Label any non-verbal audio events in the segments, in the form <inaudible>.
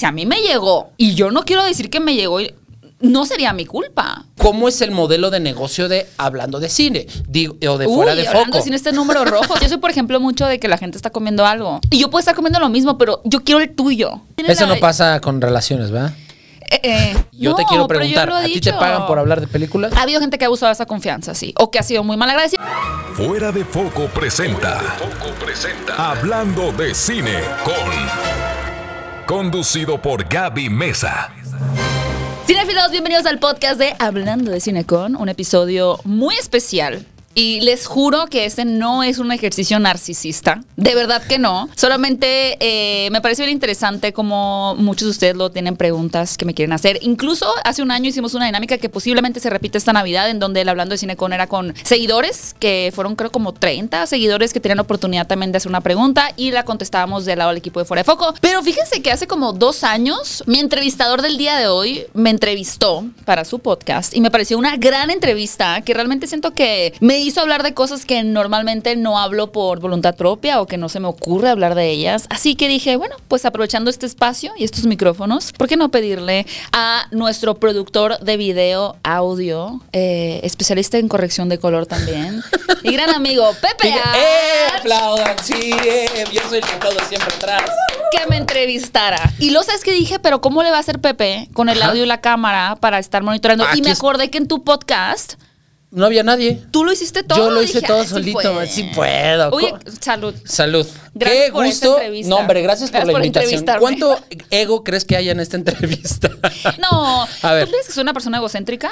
Si a mí me llegó y yo no quiero decir que me llegó, y- no sería mi culpa. ¿Cómo es el modelo de negocio de hablando de cine? Digo, o de fuera Uy, de hablando foco. sin este número rojo. Yo soy, por ejemplo, mucho de que la gente está comiendo algo. Y yo puedo estar comiendo lo mismo, pero yo quiero el tuyo. Eso no pasa con relaciones, ¿verdad? Eh, eh, Yo te quiero preguntar, ¿a ti te pagan por hablar de películas? Ha habido gente que ha abusado de esa confianza, sí. O que ha sido muy mal agradecida. Fuera de Foco presenta. Hablando de cine con. Conducido por Gaby Mesa. Cinefilos, bienvenidos al podcast de Hablando de Cine con, un episodio muy especial. Y les juro que este no es un ejercicio narcisista, de verdad que no. Solamente eh, me pareció bien interesante como muchos de ustedes lo tienen preguntas que me quieren hacer. Incluso hace un año hicimos una dinámica que posiblemente se repite esta Navidad, en donde el Hablando de Cine con era con seguidores, que fueron creo como 30 seguidores que tenían oportunidad también de hacer una pregunta y la contestábamos del lado del equipo de Fuera de Foco. Pero fíjense que hace como dos años, mi entrevistador del día de hoy me entrevistó para su podcast y me pareció una gran entrevista que realmente siento que me hizo hablar de cosas que normalmente no hablo por voluntad propia o que no se me ocurre hablar de ellas. Así que dije, bueno, pues aprovechando este espacio y estos micrófonos, ¿por qué no pedirle a nuestro productor de video, audio, eh, especialista en corrección de color también, <laughs> y gran amigo Pepe Diga, ¡Eh! Aplaudan, sí, eh, yo soy el que aplaudo siempre atrás. que me entrevistara. Y lo sabes que dije, pero ¿cómo le va a hacer Pepe con el Ajá. audio y la cámara para estar monitoreando? Aquí y me acordé que en tu podcast No había nadie. tú lo hiciste todo. Yo lo hice Dije, todo "Ah, sí solito, puede". sí puedo. Oye, salud. Salud. Gracias Qué por esta gusto. entrevista. No, hombre, gracias por la por invitación. ¿Cuánto ego crees que haya en esta <laughs> entrevista? No, A ver. ¿tú crees que soy una persona egocéntrica?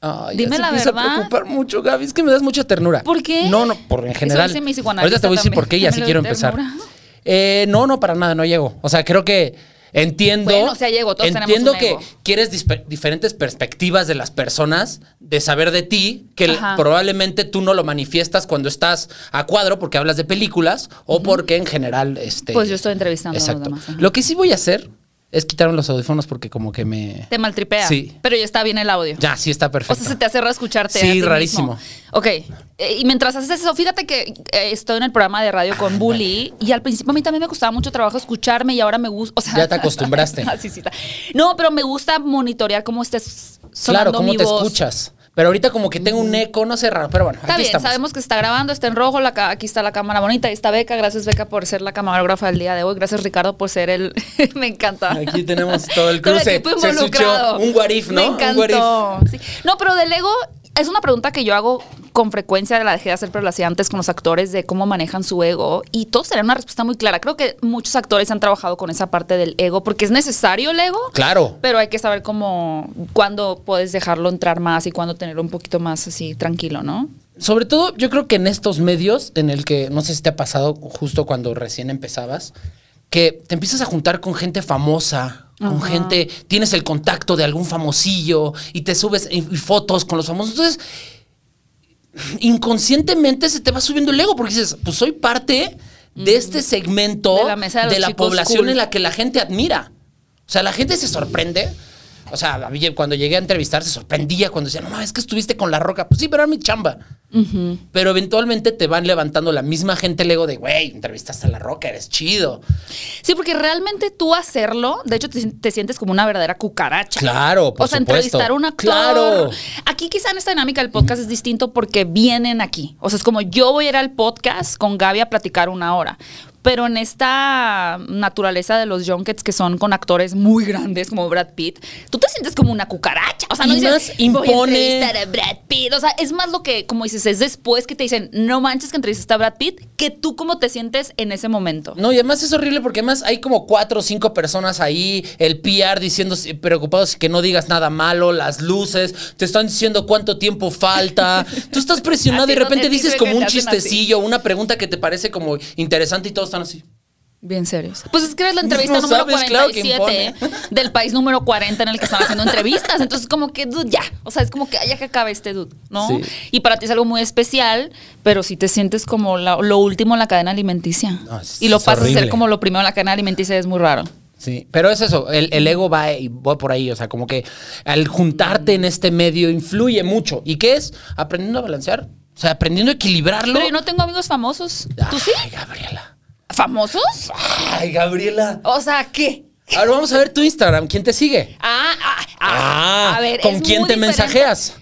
Ay, Dime la verdad. a preocupar mucho, Gaby. Es que me das mucha ternura. ¿Por qué? No, no, por en general. Ahorita te voy a decir también. por qué y así quiero empezar. Eh, no, no, para nada, no llego. O sea, creo que entiendo. Bueno, o sea, llego, todos tenemos Entiendo que ego. quieres diferentes perspectivas de las personas, de saber de ti, que Ajá. probablemente tú no lo manifiestas cuando estás a cuadro porque hablas de películas o porque en general. Este, Pues yo estoy entrevistando a los demás. Lo que sí voy a hacer es quitarme los audífonos porque como que me. Te maltripea. Sí. Pero ya está bien el audio. Ya, sí está perfecto. O sea, se te hace raro escucharte. Sí, a ti rarísimo. mismo. Ok. Eh, y mientras haces eso, fíjate que eh, estoy en el programa de radio con Bully y al principio a mí también me costaba mucho trabajo escucharme y ahora me gusta. O sea, Ya te acostumbraste. <laughs> Así sí está. No, pero me gusta monitorear cómo estés sonando Claro, cómo mi te voz. escuchas. Pero ahorita como que tengo un eco, no sé raro, pero bueno, Está aquí bien, estamos. sabemos que está grabando, está en rojo, la aquí está la cámara bonita, ahí está Beca, gracias Beca por ser la camarógrafa del día de hoy, gracias Ricardo por ser el... <laughs> me encanta. Aquí tenemos todo el Todo cruce. Se escuchó un what if, ¿no? Me Un encantó. Sí. No, pero del ego es una pregunta que yo hago con frecuencia, la dejé de hacer, pero la hacía antes con los actores de cómo manejan su ego y todos tenían una respuesta muy clara. Creo que muchos actores han trabajado con esa parte del ego porque es necesario el ego. Claro. Pero hay que saber cómo, cuándo puedes dejarlo entrar más y cuándo tenerlo un poquito más así tranquilo, ¿no? Sobre todo, yo creo que en estos medios, en el que no sé si te ha pasado justo cuando recién empezabas, que te empiezas a juntar con gente famosa, con Ajá. gente, tienes el contacto de algún famosillo y te subes y- y fotos con los famosos. Entonces, inconscientemente se te va subiendo el ego porque dices, pues soy parte de este segmento De la mesa de los la chicos población cool. en la que la gente admira. O sea, la gente se sorprende. O sea, cuando llegué a entrevistar se sorprendía cuando decían, no, mames, es que estuviste con la roca. Pues sí, pero era mi chamba. Pero eventualmente te van levantando la misma gente el ego de, güey, entrevistaste a la roca, eres chido. Sí, porque realmente tú hacerlo, de hecho te, te sientes como una verdadera cucaracha. Claro, por O sea, supuesto. entrevistar a un actor. Claro. Aquí quizá en esta dinámica del podcast es distinto porque vienen aquí. O sea, es como yo voy a ir al podcast con Gaby a platicar una hora. Pero en esta naturaleza de los junkets que son con actores muy grandes como Brad Pitt, tú te sientes como una cucaracha. O sea, no Y dices, más voy a impone- entrevistar a Brad Pitt. O sea, es más lo que, como dices, es después que te dicen, no manches que entrevistaste a Brad Pitt, que tú cómo te sientes en ese momento. No, y además es horrible porque además hay como cuatro o cinco personas ahí, el PR diciendo preocupados que no digas nada malo, las luces, te están diciendo cuánto tiempo falta. <laughs> Tú estás presionado y de repente dices como un así. chistecillo, una pregunta que te parece como interesante y todos están así. Bien serios. Pues es que eres la entrevista No número sabes, claro que 47 del país número 40 en el que están haciendo entrevistas. Entonces, como que, dude, ya. O sea, es como que "Ay, ya que acabe este dude, ¿no? Sí. Y para ti es algo muy especial, pero si te sientes como la- lo último en la cadena alimenticia. No, y lo pasas a ser como lo primero en la cadena alimenticia es muy raro. Sí, pero es eso, el, el ego va, y va por ahí, o sea, como que al juntarte en este medio influye mucho. ¿Y qué es? Aprendiendo a balancear, o sea, aprendiendo a equilibrarlo. Pero yo no tengo amigos famosos. ¿Tú sí? Ay, Gabriela. ¿Famosos? Ay, Gabriela. O sea, ¿qué? Ahora vamos a ver tu Instagram. ¿Quién te sigue? Ah, ah, ah, Ah, a ver, ¿con es quién muy te diferente. mensajeas?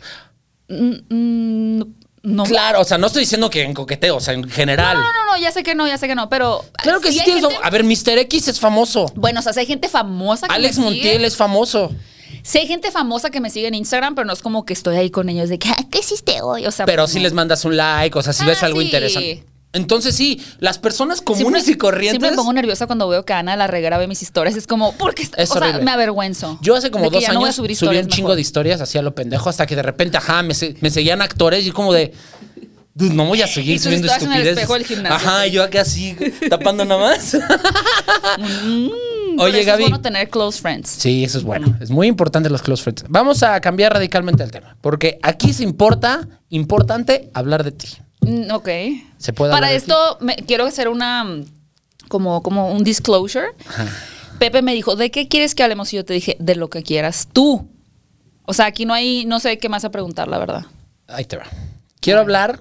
Mm, no. Claro, o sea, no estoy diciendo que en coqueteo, o sea, en general. No, no, no, no, ya sé que no, ya sé que no, pero. Claro que sí, tienes. gente- A ver, Mr. X es famoso. Bueno, o sea, sí hay gente famosa que Alex me Montiel sigue. es famoso. Sí hay gente famosa que me sigue en Instagram, pero no es como que estoy ahí con ellos de que, "Ah, ¿qué hiciste hoy? O sea, Pero pues, si no. les mandas un like, o sea, si Ah, ves algo sí. interesante. Entonces sí, las personas comunes Siempre- y corrientes. Siempre me pongo nerviosa cuando veo que Ana la Reguera ve mis historias. Es como, porque Es o sea, me avergüenzo. Yo hace como dos no años subí un chingo de historias así a lo pendejo hasta que de repente, ajá, me, se- me seguían actores y como de. "Dude, no voy a seguir Y subiendo historias en el estupideces. espejo del gimnasio, Ajá, sí. yo acá así tapando nada más. Por <laughs> Oye, Gaby. Es bueno tener close friends. Sí, eso es bueno. Es muy importante los close friends. Vamos a cambiar radicalmente el tema. Porque aquí se importa, importante, hablar de ti. Mm, Ok. ¿Se puede Para esto, me- quiero hacer una. mm, Como, como un disclosure. Pepe me dijo, ¿de qué quieres que hablemos? Y yo te dije, de lo que quieras tú. O sea, aquí no hay, no sé qué más a preguntar, la verdad. Ahí te va. Quiero hablar,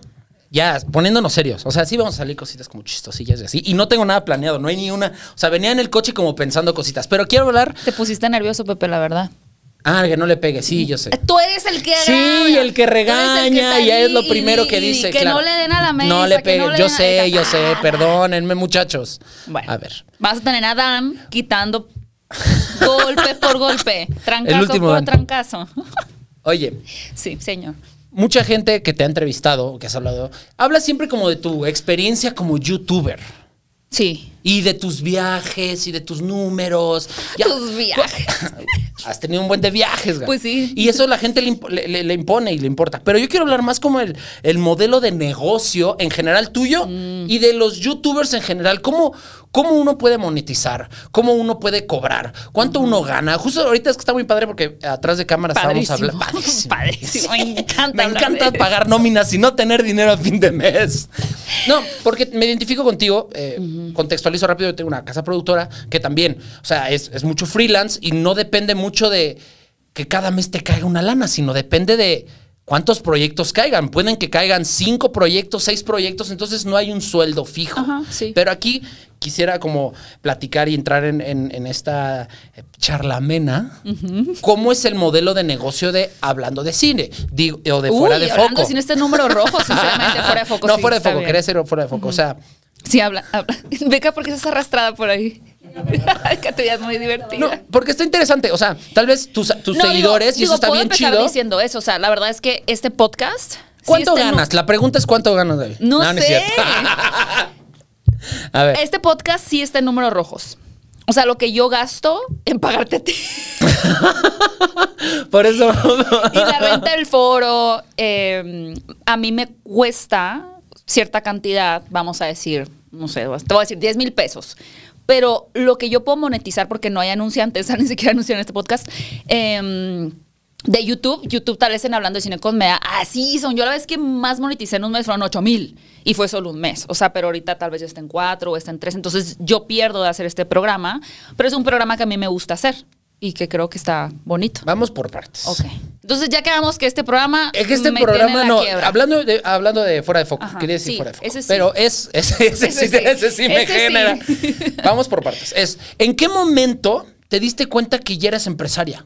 ya, poniéndonos serios. O sea, sí vamos a salir cositas como chistosillas y así. Y no tengo nada planeado, no hay ni una. O sea, venía en el coche como pensando cositas. Pero quiero hablar. Te pusiste nervioso, Pepe, la verdad. Ah, que no le pegue, sí, yo sé. Tú eres el que Sí, el que eres el regaña está y ahí es lo y- primero que y dice. Que claro. no le den a la mesa. No le que pegue. no yo a- sé, yo sé. Ah. Perdónenme, muchachos. Bueno, A ver. Vas a tener a Dan quitando golpe por golpe, <laughs> trancazo por Dan. trancazo. Oye, Sí, señor. mucha gente que te ha entrevistado, que has hablado, habla siempre como de tu experiencia como youtuber. Sí. Y de tus viajes y de tus números. Tus viajes. <laughs> Has tenido un buen de viajes, güey. Pues sí. Y eso la gente le, imp- le- le- le impone y le importa. Pero yo quiero hablar más como el, el modelo de negocio en general tuyo Mm. y de los youtubers en general. ¿Cómo, ¿Cómo uno puede monetizar? ¿Cómo uno puede cobrar? ¿Cuánto uno gana? Justo ahorita es que está muy padre porque atrás de cámara estábamos hablando. Padrísimo. <laughs> Padrísimo. Me encanta Me encanta pagar nóminas y no tener dinero a fin de mes. No, porque me identifico contigo. eh, Contextualizo rápido. Yo tengo una casa productora que también, o sea, es, es mucho freelance y no depende mucho de que cada mes te caiga una lana, sino depende de cuántos proyectos caigan. Pueden que caigan cinco proyectos, seis proyectos, entonces no hay un sueldo fijo. Ajá, sí. Pero aquí quisiera como platicar y entrar en, en- en esta eh, charlamena. ¿Cómo es el modelo de negocio de hablando de cine? Digo, o de fuera de hablando foco. sin este número rojo, sinceramente, fuera de <laughs> foco. No, sí, fuera de foco, bien. quería ser fuera de foco. O sea, Sí, habla, habla. <laughs> Beca, porque estás arrastrada por ahí? <laughs> que te veas muy divertida. no, porque está interesante. O sea, tal vez tus, tus No, digo- seguidores, y digo, eso está puedo bien chido. diciendo eso. O sea, la verdad es que este podcast. ¿Cuánto ganas? La pregunta es cuánto ganas, David. No es sé. cierto. <laughs> A ver. Este podcast sí está en números rojos. O sea, lo que yo gasto en pagarte a ti. <laughs> Por eso. y la renta del foro, eh, a mí me cuesta cierta cantidad, vamos a decir, no sé, te voy a decir 10 mil pesos. Pero lo que yo puedo monetizar, porque no hay anunciantes, <laughs> ni siquiera anuncian en este podcast, eh, de YouTube, YouTube tal vez en Hablando de Cine con me da, así son. Yo la vez que más moneticé en un mes fueron 8 mil y fue solo un mes. O sea, pero ahorita tal vez ya está en 4 o está en 3. Entonces yo pierdo de hacer este programa, pero es un programa que a mí me gusta hacer y que creo que está bonito. Vamos por partes. Ok. Entonces ya quedamos que este programa. Es que este me programa la no, quiebra. hablando de, hablando de fuera de foco, Ajá, quería decir sí, fuera de foco. ese sí. Pero es, <laughs> ese, ese Ese sí, sí. ese sí me genera. <laughs> Vamos por partes. Es, ¿en qué momento te diste cuenta que ya eras empresaria?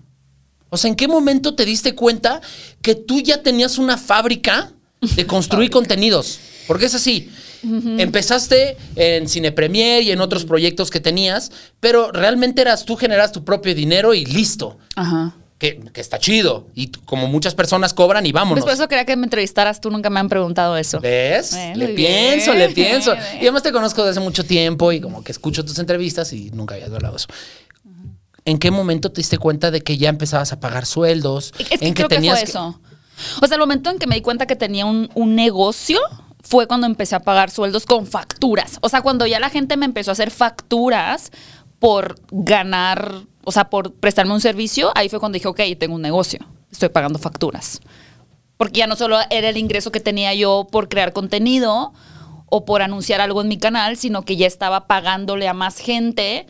O sea, ¿en qué momento te diste cuenta que tú ya tenías una fábrica de construir contenidos? Porque es así. Empezaste en Cine Premier y en otros proyectos que tenías, pero realmente eras tú generas tu propio dinero y listo. Además, Que, que está chido. Y como muchas personas cobran y vámonos. por eso quería que me entrevistaras. Tú nunca me han preguntado eso. ¿Ves? Le pienso, bien, le pienso. Y además te conozco desde hace mucho tiempo y como que escucho tus entrevistas y nunca habías hablado de eso. ¿En qué momento te diste cuenta de que ya empezabas a pagar sueldos? Es que en creo que fue eso. O sea, el momento en que me di cuenta que tenía un, un negocio fue cuando empecé a pagar sueldos con facturas. O sea, cuando ya la gente me empezó a hacer facturas por ganar, o sea, por prestarme un servicio, ahí fue cuando dije, ok, tengo un negocio, estoy pagando facturas. Porque ya no solo era el ingreso que tenía yo por crear contenido o por anunciar algo en mi canal, sino que ya estaba pagándole a más gente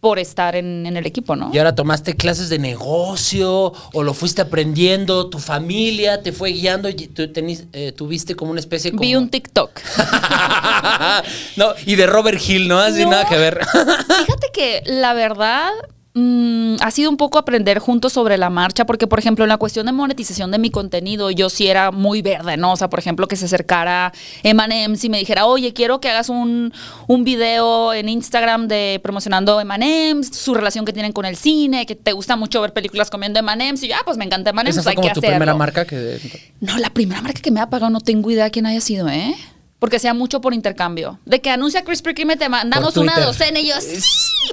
por estar en, en el equipo, ¿no? Y ahora tomaste clases de negocio o lo fuiste aprendiendo, tu familia te fue guiando y tú tenis- eh, tuviste como una especie como... Vi un TikTok. <laughs> no, y de Robert Hill, ¿no? Así No. nada que ver. Fíjate que la verdad mm, ha sido un poco aprender juntos sobre la marcha, porque por ejemplo en la cuestión de monetización de mi contenido, yo sí era muy verde, ¿no? O sea, por ejemplo, que se acercara M&M's y me dijera, oye, quiero que hagas un, un video en Instagram de promocionando M&M's, su relación que tienen con el cine, que te gusta mucho ver películas comiendo M&M's, y yo, ah, pues me encanta M&M's, Esa fue hay como que tu hacerlo. primera marca que... No, la primera marca que me ha pagado no tengo idea quién haya sido, ¿eh? Porque sea mucho por intercambio. De que anuncia Krispy Kreme, te mandamos una docena y yo, sí,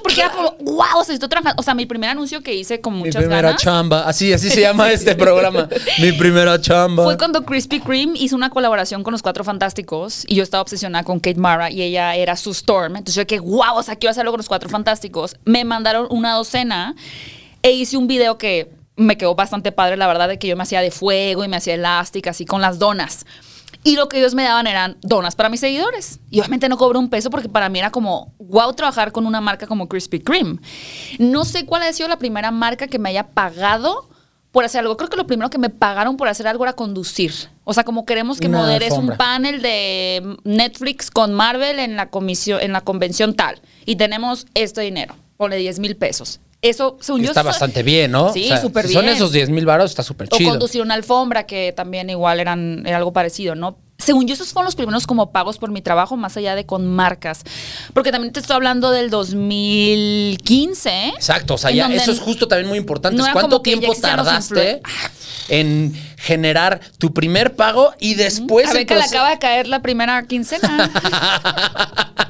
porque era por, wow, o sea, estoy trabajando. O sea, mi primer anuncio que hice con Mi muchas primera ganas chamba. Así, así se <laughs> llama este programa. Mi primera chamba. fue cuando Krispy Kreme hizo una colaboración con los Cuatro Fantásticos y yo estaba obsesionada con Kate Mara y ella era su Storm. Entonces yo que wow, o sea, quiero hacerlo con los Cuatro Fantásticos. Me mandaron una docena e hice un video que me quedó bastante padre, la verdad, de que yo me hacía de fuego y me hacía elástica, así con las donas. Y lo que ellos me daban eran donas para mis seguidores. Y obviamente no cobré un peso porque para mí era como, wow, trabajar con una marca como Krispy Kreme. No sé cuál ha sido la primera marca que me haya pagado por hacer algo. Creo que lo primero que me pagaron por hacer algo era conducir. O sea, como queremos que Una moderes un panel de Netflix con Marvel en la comisión, en la convención tal. Y tenemos este dinero. Ponle 10 mil pesos. Eso, según yo, Está bastante bien, ¿no? Sí, O sea, súper si bien. Son esos 10 mil baros, está súper o chido. conducir una alfombra, que también igual eran, era algo parecido, ¿no? Según yo, esos fueron los primeros como pagos por mi trabajo, más allá de con marcas. Porque también te estoy hablando del 2015. ¿eh? Exacto, o sea, ya eso es justo también muy importante. no ¿Cuánto tiempo tardaste influen- en generar tu primer pago y después A ver que le acaba de caer la primera quincena. <laughs>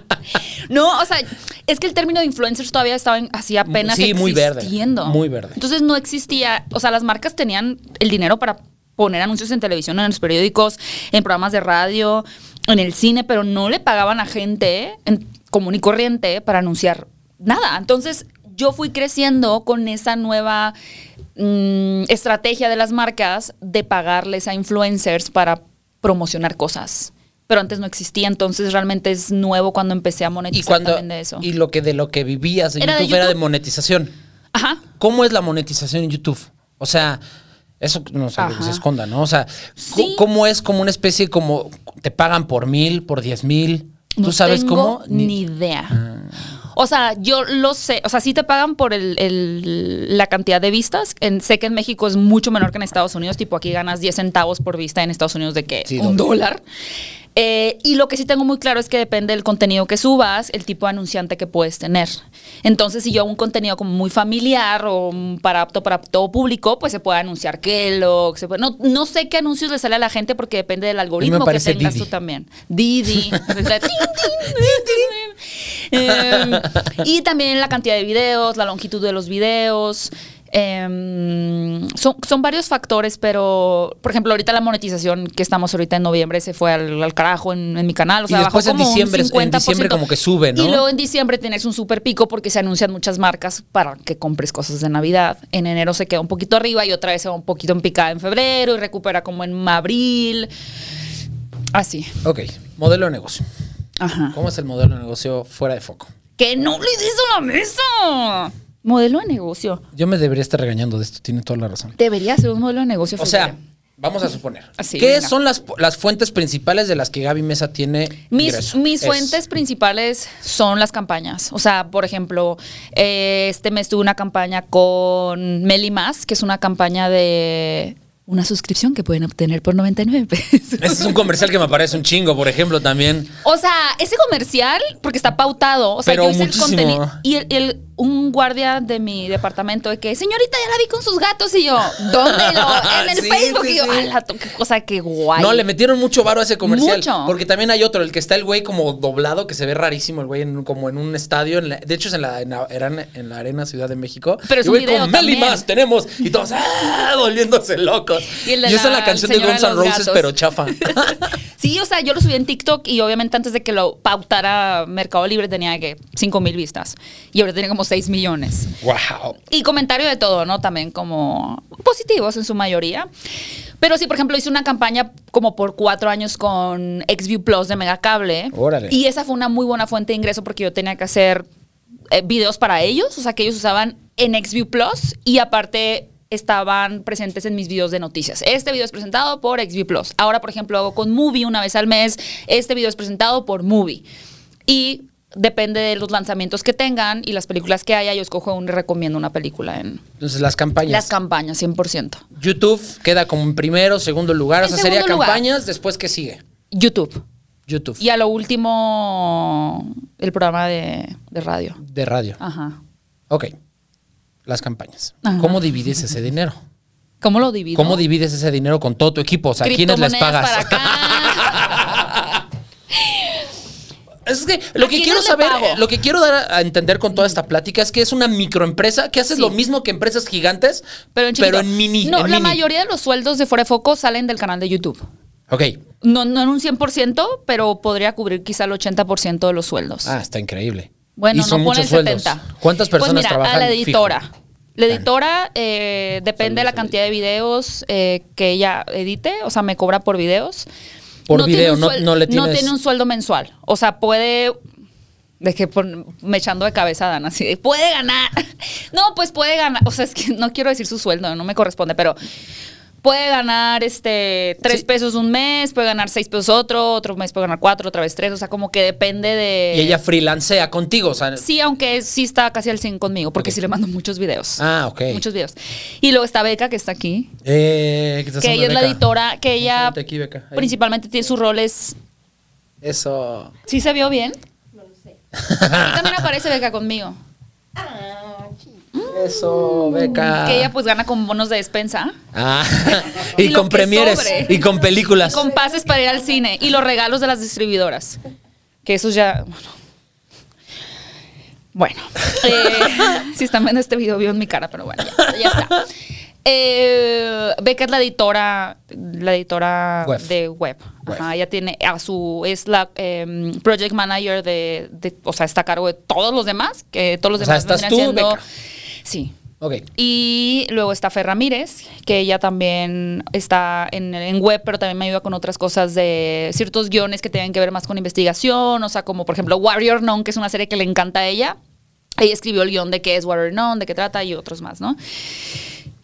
no, o sea, es que el término de influencers todavía estaba en- así apenas Sí, muy verde, existiendo. muy verde. Entonces no existía, o sea, las marcas tenían el dinero para poner anuncios en televisión, en los periódicos, en programas de radio, en el cine, pero no le pagaban a gente en común y corriente para anunciar nada. Entonces yo fui creciendo con esa nueva mm, estrategia de las marcas de pagarles a influencers para promocionar cosas. Pero antes no existía, entonces realmente es nuevo cuando empecé a y monetizar cuando también de eso. y lo que de lo que vivías en de YouTube, era de monetización. Ajá. ¿Cómo es la monetización en YouTube? O sea, eso no Ajá. se esconda, ¿no? O sea, Sí. ¿cómo- ¿cómo es como una especie como te pagan por mil, por diez mil? ¿Tú No sabes tengo cómo? Ni, idea. O sea, yo lo sé. O sea, sí te pagan por el, el- la cantidad de vistas. En- sé que en México es mucho menor que en Estados Unidos. Tipo, aquí ganas 10 centavos por vista. En Estados Unidos, ¿de qué? Sí, Un doble. dólar. Eh, y lo que sí tengo muy claro es que depende del contenido que subas, el tipo de anunciante que puedes tener. Entonces, si yo hago un contenido como muy familiar o para apto para todo público, pues se puede anunciar Kellogg. se puede- no, no sé qué anuncios le sale a la gente porque depende del algoritmo que tengas Didi. tú también. Didi. <laughs> Eh, <laughs> y también la cantidad de videos, la longitud de los videos. eh, son, son varios factores, pero por ejemplo, ahorita la monetización que estamos ahorita en noviembre se fue al, al carajo en, en mi canal. O Y sea, después bajó en como un diciembre- en 50%. diciembre como que sube, ¿no? Y luego en diciembre tienes un super pico porque se anuncian muchas marcas para que compres cosas de Navidad. En enero se queda un poquito arriba y otra vez se va un poquito en picada en febrero y recupera como en abril. Así. Ok, modelo de negocio. Ajá. ¿Cómo es el modelo de negocio fuera de foco? ¡Que no le des a la mesa! Modelo de negocio. Yo me debería estar regañando de esto, tiene toda la razón. Debería ser un modelo de negocio. O sea, vamos a suponer. Así, ¿Qué venga. son las, las fuentes principales de las que Gaby Mesa tiene Mis, ingreso? mis Es- fuentes principales son las campañas. O sea, por ejemplo, eh, este mes tuve una campaña con Meli Más, que es una campaña de una suscripción que pueden obtener por 99 pesos. Ese es un comercial que me parece un chingo, por ejemplo, también. O sea, ese comercial, porque está pautado, o sea, Pero yo hice muchísimo. el contenido. Y el, el- un guardia de mi departamento de que, señorita, ya la vi con sus gatos. Y yo, ¿dónde? Lo- <laughs> en el Sí, Facebook. sí, y yo, sí. "Ala, qué cosa, qué guay. No, le metieron mucho varo a ese comercial. Mucho. Porque también hay otro, el que está el güey como doblado, que se ve rarísimo, el güey en como en un estadio. en la- de hecho, es en la, en, la, en la Arena Ciudad de México. Pero es Y un güey video con Meli también. más tenemos. Y todos ¡ah! volviéndose locos. Y el de esa es la canción de Guns N' Roses, gatos. pero chafa. <laughs> Sí, o sea, yo lo subí en TikTok y obviamente antes de que lo pautara Mercado Libre tenía que 5 mil vistas. Y ahora tiene como 6 millones. wow. Y comentario de todo, ¿no? También como positivos en su mayoría. Pero sí, por ejemplo, hice una campaña como por cuatro años con XView Plus de Megacable. Órale. Y esa fue una muy buena fuente de ingreso porque yo tenía que hacer eh, videos para ellos, o sea, que ellos usaban en XView Plus y aparte estaban presentes en mis videos de noticias. Este video es presentado por XView Plus. Ahora, por ejemplo, hago con Movie una vez al mes. Este video es presentado por Movie. Y depende de los lanzamientos que tengan y las películas que haya, yo escojo un y recomiendo una película en Entonces, las campañas. las campañas, 100%. YouTube queda como en primero, segundo lugar. En o sea, sería lugar. campañas, después que sigue. YouTube. YouTube. Y a lo último, el programa de, de radio. De radio. Ajá. Ok. Las campañas. Ajá. ¿Cómo divides ese dinero? ¿Cómo lo divido? ¿Cómo divides ese dinero con todo tu equipo? O sea, ¿a quiénes les pagas? para <laughs> acá. Es que lo ¿A que quiero saber, pago? lo que quiero dar a entender con toda esta plática es que es una microempresa que hace Sí. lo mismo que empresas gigantes, pero en chiquito. pero en mini. No, en la mini. mayoría de los sueldos de Fuera de Foco salen del canal de YouTube. Ok. No, no en un 100%, pero podría cubrir quizá el 80% de los sueldos. Ah, está increíble. Bueno, y son no muchos sueldos. 70. ¿Cuántas personas pues mira, trabajan? a la fijo? editora. La editora eh, depende de la cantidad de videos eh, que ella edite, o sea, me cobra por videos. Por tiene video, no- no le tienes- tiene un sueldo mensual. O sea, puede. De que me echando de cabeza a Dan, así de, puede ganar. <laughs> No, pues puede ganar. O sea, es que no quiero decir su sueldo, no me corresponde, pero puede ganar este tres Sí. pesos un mes, puede ganar seis pesos otro, otro mes puede ganar cuatro, otra vez tres. O sea, como que depende de. Y ella freelancea contigo, o sea. Sí, aunque sí está casi al 100 conmigo, porque sí le mando muchos videos. Ah, ok. Muchos videos. Y luego está Beca, que está aquí, Eh, ¿qué estás que ella es la editora, que ella aquí, Beca, principalmente tiene sus roles. Eso. ¿Sí se vio bien? No lo sé. también aparece Beca conmigo. Eso, Beca. Que ella pues gana con bonos de despensa. Ah, <laughs> Y y, con premieres sobre. y con películas. Con pases para ir al cine. Y los regalos de las distribuidoras. Que esos ya. Bueno. Eh, <laughs> si están viendo este video, vio en mi cara, pero bueno, ya, ya está. Eh, Beca es la editora, la editora Web. de web. Web. Ajá, ella tiene a su, es la em, project manager de, de- o sea, está a cargo de todos los demás, que todos los O sea, demás estás vendrían tú, siendo- Beca. Sí, Ok. y luego está Fer Ramírez, que ella también está en, en web, pero también me ayuda con otras cosas de ciertos guiones que tienen que ver más con investigación, o sea, como por ejemplo Warrior Known, que es una serie que le encanta a ella. Ella escribió el guion de qué es Warrior Known, de qué trata y otros más, ¿no?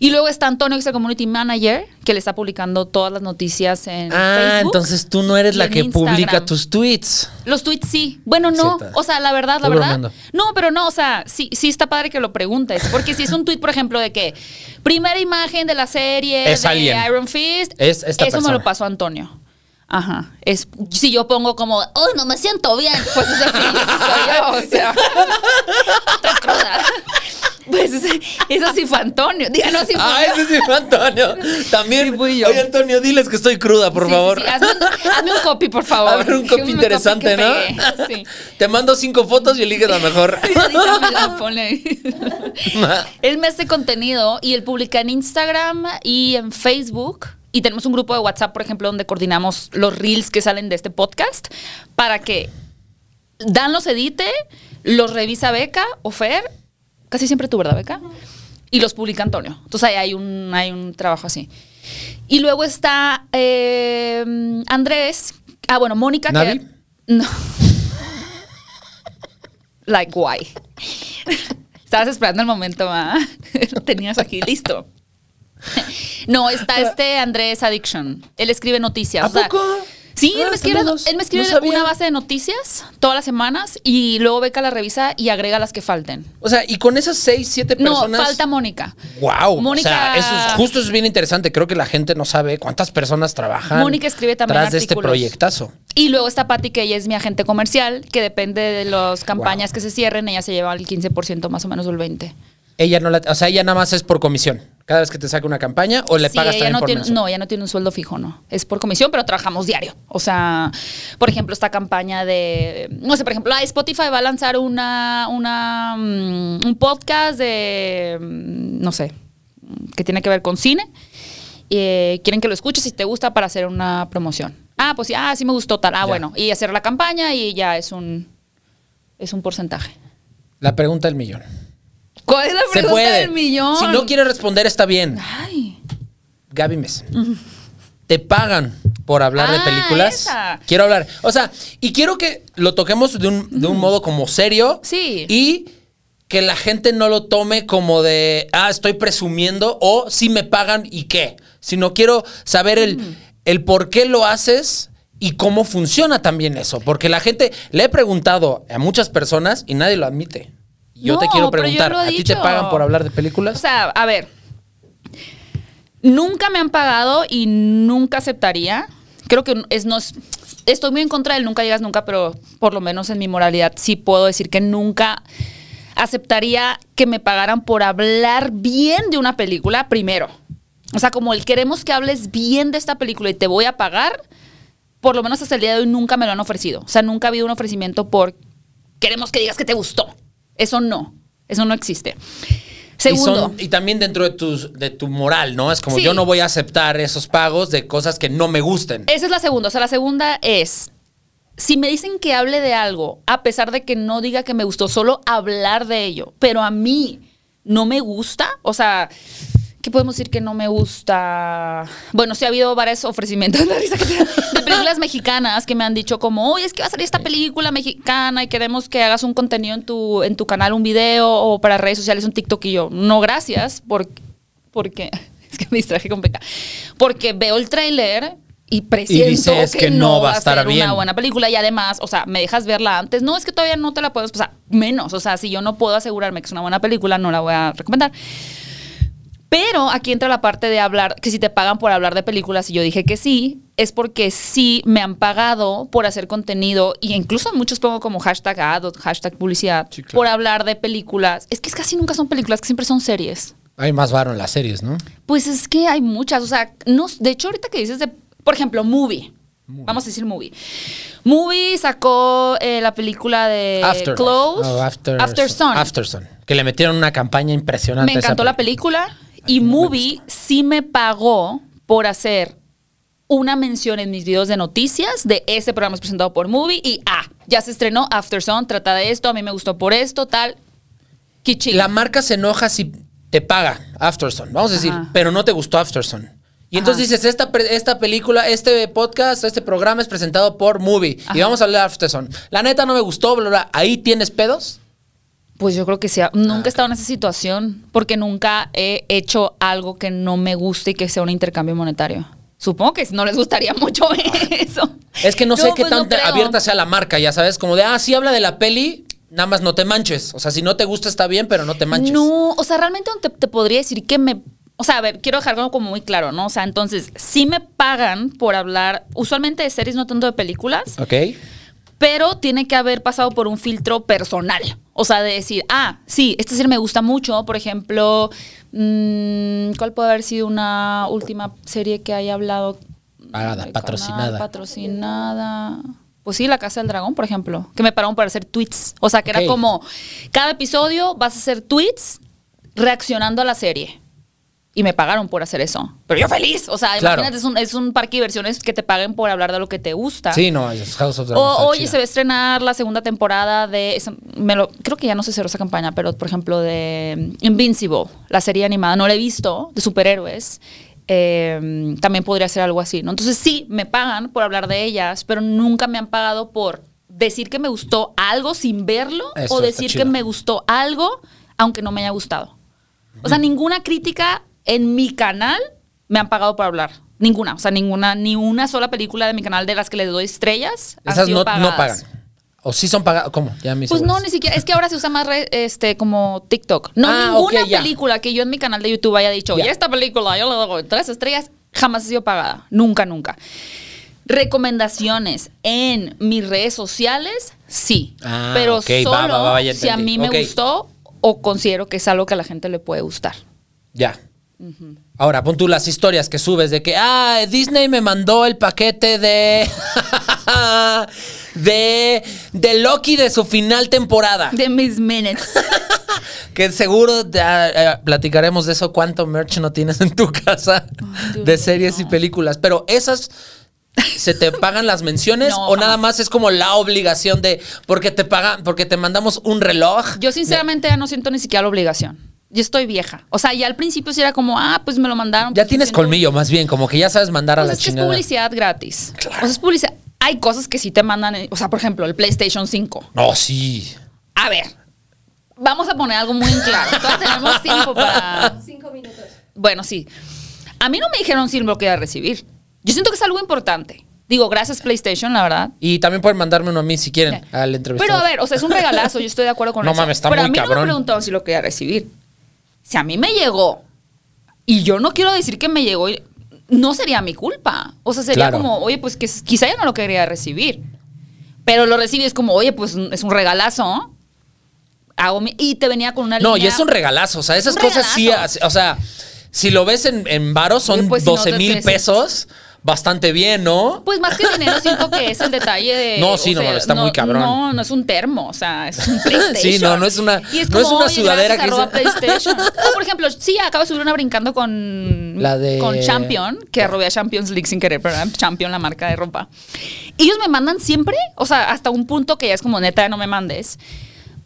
Y luego está Antonio, que es el community manager, que le está publicando todas las noticias en Ah, Facebook entonces tú no eres la que publica tus tweets. Los tweets sí. Bueno, no. O sea, la verdad, la verdad. bromeando. No, pero no, o sea, sí, sí está padre que lo preguntes. Porque si es un tweet, por ejemplo, de que primera imagen de la serie Es de alguien. Iron Fist, Es esta eso me lo pasó Antonio. Ajá. Es, si yo pongo como, oh, no me siento bien, pues es así, <laughs> soy yo, o sea. <laughs> Estoy cruda. Pues ese- eso sí fue Antonio. Díganos si fue Ah, ese sí fue Antonio. También. Sí, fui yo. Oye, Antonio, diles que estoy cruda, por Sí, favor. sí. Hazme, un- hazme un copy, por favor. A ver, un copy Hazme interesante, ¿no? pegué. Sí. <laughs> Te mando cinco fotos y eliges la mejor. <laughs> Edítamela, <laughs> ponle. Él me hace contenido y él publica en Instagram y en Facebook. Y tenemos un grupo de WhatsApp, por ejemplo, donde coordinamos los reels que salen de este podcast para que Dan los edite, los revisa Beca o Fer, casi siempre tú, ¿verdad, Beca? Y los publica Antonio. Entonces ahí hay un, hay un trabajo así. Y luego está eh, Andrés, ah, bueno, Mónica. que- no. <laughs> like, why? <laughs> Estabas esperando el momento, ¿ah? <laughs> Lo tenías aquí listo. No, está este Andrés Addiction. Él escribe noticias. ¿A o sea, poco? Sí, Ah, él me escribe, él me escribe No una base de noticias todas las semanas y luego Beca la revisa y agrega las que falten. O sea, y con esas seis, siete No, personas. falta Mónica. Wow. Mónica- O sea, eso es, justo es bien interesante. Creo que la gente no sabe cuántas personas trabajan. Mónica escribe también Tras de este artículos. proyectazo. Y luego está Patti, que ella es mi agente comercial, que depende de las campañas que se cierren, ella se lleva el 15% más o menos o el 20%. Ella no la, o sea, ella nada más es por comisión. Cada vez que te saca una campaña o le Sí, pagas también no por tiene, mensual? no, ella no tiene un sueldo fijo, no. Es por comisión, pero trabajamos diario. O sea, por ejemplo, esta campaña de, no sé, por ejemplo, ah, Spotify va a lanzar una, una, mm, un podcast de, mm, no sé, que tiene que ver con cine. Eh, quieren que lo escuches si te gusta para hacer una promoción. Ah, pues sí, ah, sí me gustó tal. Ah, Ya. bueno. Y hacer la campaña y ya es un, es un porcentaje. La pregunta del millón. ¿Cuál es la Se pregunta puede. del millón? Si no quiere responder, está bien. Ay. Gaby Mesa. ¿Te pagan por hablar de Ah, películas? esa. Quiero hablar. O sea, y quiero que lo toquemos de un, de un modo como serio. Sí. Y que la gente no lo tome como de, ah, estoy presumiendo o si me pagan y qué. Sino quiero saber el, Mm. el por qué lo haces y cómo funciona también eso. Porque la gente, le he preguntado a muchas personas y nadie lo admite. Yo te quiero preguntar, ¿a ti te pagan por hablar de películas? O sea, a ver. Nunca me han pagado y nunca aceptaría. Creo que es no es- estoy muy en contra del nunca digas nunca, pero por lo menos en mi moralidad sí puedo decir que nunca aceptaría que me pagaran por hablar bien de una película primero. O sea, como el queremos que hables bien de esta película y te voy a pagar, por lo menos hasta el día de hoy nunca me lo han ofrecido. O sea, nunca ha habido un ofrecimiento por queremos que digas que te gustó. Eso no, eso no existe. Y, Segundo, son- y también dentro de, tus, de tu moral, ¿no? Es como Sí. yo no voy a aceptar esos pagos de cosas que no me gusten. esa es la segunda. O sea, la segunda es, si me dicen que hable de algo, a pesar de que no diga que me gustó, solo hablar de ello, pero a mí no me gusta, o sea, ¿qué podemos decir que no me gusta? Bueno, sí ha habido varios <laughs> ofrecimientos que de películas mexicanas que me han dicho como, oye, es que va a salir esta película mexicana y queremos que hagas un contenido en tu, en tu canal, un video o para redes sociales, un TikTok y yo, no, gracias, porque, porque <laughs> es que me distraje con Peca, porque veo el tráiler y presiento dices que, que no, va a estar ser bien. una buena película y además, o sea, me dejas verla antes. No, es que todavía no te la puedes pasar. Menos, o sea, si yo no puedo asegurarme que es una buena película, no la voy a recomendar. Pero aquí entra la parte de hablar, que si te pagan por hablar de películas y yo dije que sí, es porque sí me han pagado por hacer contenido y incluso muchos pongo como hashtag ad o hashtag publicidad Sí, claro. por hablar de películas. Es que es casi nunca son películas, que siempre son series. Hay más varo en las series, ¿no? Pues es que hay muchas, o sea, no, de hecho ahorita que dices de, por ejemplo, movie. Vamos a decir movie. Movie sacó eh, la película de After. Close, Oh, after, After Sun. After Sun. Que le metieron una campaña impresionante. Me esa encantó la película. Y Movie sí me pagó por hacer una mención en mis videos de noticias de ese programa es presentado por Movie y ah, ya se estrenó After Sun, trata de esto, a mí me gustó por esto, tal. Kichi. La marca se enoja si te paga Afterson, vamos a decir, Ajá. pero no te gustó Afterson. Y entonces dices, esta, esta película, este podcast, este programa es presentado por Movie. Y vamos a hablar de Afterson. La neta no me gustó, bla, bla. ¿Ahí tienes pedos? Pues yo creo que sí. Nunca he estado en esa situación porque nunca he hecho algo que no me guste y que sea un intercambio monetario. Supongo que no les gustaría <laughs> mucho eso. Es que no, sé qué pues tan abierta sea la marca, ya sabes, como de, ah, sí habla de la peli, nada más no te manches. O sea, si no te gusta está bien, pero no te manches. No, o sea, realmente te, te podría decir que me... O sea, a ver, quiero dejar algo como muy claro, ¿no? O sea, entonces, sí me pagan por hablar, usualmente de series, no tanto de películas, ¿Ok? pero tiene que haber pasado por un filtro personal. O sea, de decir, ah, sí, esta serie me gusta mucho. Por ejemplo, mm, ¿cuál puede haber sido una última serie que haya hablado? Pagada, del patrocinada. patrocinada. Pues sí, La Casa del Dragón, por ejemplo, que me pagaron para hacer tweets. O sea, que era como, cada episodio vas a hacer tweets reaccionando a la serie. Y me pagaron por hacer eso. Pero yo feliz. O sea, Claro. imagínate, es un, es un parque de diversiones que te paguen por hablar de lo que te gusta. Sí, no, es House of Dragons. O, oye, se va a estrenar la segunda temporada de. esa- me lo, creo que ya no se cerró esa campaña, pero por ejemplo, de Invincible, la serie animada, no la he visto, de superhéroes. eh, también podría ser algo así, ¿no? Entonces, sí, me pagan por hablar de ellas, pero nunca me han pagado por decir que me gustó algo sin verlo Eso o decir que me gustó algo aunque no me haya gustado. O sea, ninguna crítica en mi canal me han pagado por hablar. Ninguna. O sea, ninguna, ni una sola película de mi canal de las que les doy estrellas. han Esas sido no, no pagan. O sí son pagadas. ¿Cómo? Ya me Pues no, ni siquiera. Es que ahora se usa más re- este como TikTok. No, Ah, ninguna película que yo en mi canal de YouTube haya dicho, Ya. y esta película yo le doy tres estrellas, jamás ha sido pagada. Nunca, nunca. Recomendaciones en mis redes sociales, sí. Ah, pero ok, va, solo va, va, ya si a mí me gustó o considero que es algo que a la gente le puede gustar. Ya. Ahora, pon tú las historias que subes de que, ah, Disney me mandó el paquete de. <laughs> de. de Loki de su final temporada. De mis minutes. <laughs> Que seguro ya, eh, platicaremos de eso. ¿Cuánto merch no tienes en tu casa de series y películas? Pero esas. ¿Se te pagan las menciones <laughs> No, o nada más es como la obligación de porque te pagan porque te mandamos un reloj? Yo sinceramente ya no siento ni siquiera la obligación. Yo estoy vieja. O sea, ya al principio sí era como, ah, pues me lo mandaron. Ya pues, tienes colmillo, más bien, como que ya sabes mandar a Pues la es que es publicidad gratis. O sea, es publicidad. Hay cosas que sí te mandan, eh, o sea, por ejemplo, el PlayStation 5. No, sí. A ver, vamos a poner algo muy en claro. <laughs> Todavía tenemos tiempo para. Cinco minutos. Bueno, sí. A mí no me dijeron si lo que iba a recibir. Yo siento que es algo importante. Digo, gracias PlayStation, la verdad. Y también pueden mandarme uno a mí si quieren al Pero entrevistador. a ver, o sea, es un regalazo, yo estoy de acuerdo con No eso. mames, está Pero muy a mí no cabrón. me preguntaron si lo quería recibir. Si a mí me llegó y yo no quiero decir que me llegó, no sería mi culpa. O sea, sería Claro. como, oye, pues que quizá yo no lo quería recibir. Pero lo recibes como, oye, pues es un regalazo. Hago mi- y te venía con una No, y es un regalazo. O sea, esas cosas sí. O sea, si lo ves en, en varos, son Oye, pues, si no 12 te mil pesos. Bastante bien, ¿no? Pues más que dinero siento que es el detalle de... No, sí, no, sea, está muy cabrón. No, no es un termo, o sea, es un PlayStation. <laughs> Sí, no, no es una- Y es no es una sudadera que dice- PlayStation. <laughs> Por ejemplo, sí, acabo de subir una brincando con... La de- Con Champion, que arrobé a Champions League sin querer, pero Champion, la marca de ropa. Ellos me mandan siempre, o sea, hasta un punto que ya es como, neta, no me mandes.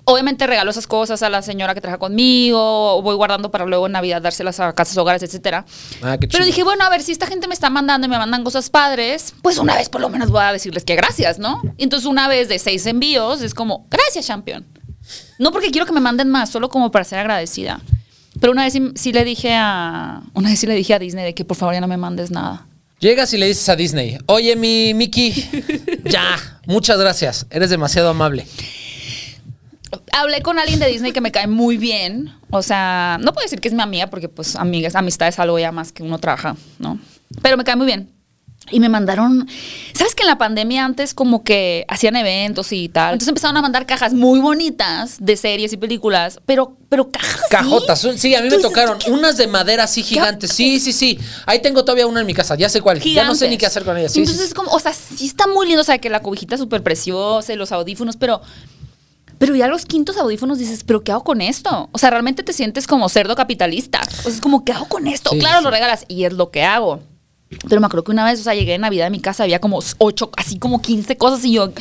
Obviamente regalo esas cosas a la señora que trabaja conmigo, o voy guardando para luego en Navidad dárselas a casas, hogares, etcétera. Ah. Pero dije, bueno, a ver, si esta gente me está mandando y me mandan cosas padres, pues una vez por lo menos voy a decirles que gracias, ¿no? Y entonces una vez de seis envíos es como, gracias, champion. No porque quiero que me manden más, solo como para ser agradecida. Pero una vez sí, sí le dije a. Una vez sí le dije a Disney de que por favor ya no me mandes nada. Llegas y le dices a Disney, oye, mi Mickey, <laughs> ya, muchas gracias, eres demasiado amable. Hablé con alguien de Disney que me cae muy bien. O sea, no puedo decir que es mi amiga, porque pues amigas, amistad es algo ya más que uno trabaja, ¿no? Pero me cae muy bien. Y me mandaron, ¿sabes que en la pandemia antes como que hacían eventos y tal? Entonces empezaron a mandar cajas muy bonitas de series y películas, pero, pero cajas. ¿sí? Cajotas, un- sí, a mí me tocaron ¿qué? unas de madera así gigantes. Sí, sí, sí. Ahí tengo todavía una en mi casa, ya sé cuál. Ya no sé gigantes. ni qué hacer con ella. Sí, Entonces sí, como, o sea, sí está muy lindo, o sea, que la cobijita es súper preciosa y los audífonos, pero... Pero ya los quintos audífonos dices, ¿pero qué hago con esto? O sea, realmente te sientes como cerdo capitalista. O sea, es como, ¿qué hago con esto? Sí, claro, sí. lo regalas y es lo que hago. Pero me acuerdo que una vez, o sea, llegué en Navidad a mi casa, había como ocho, así como 15 cosas y yo...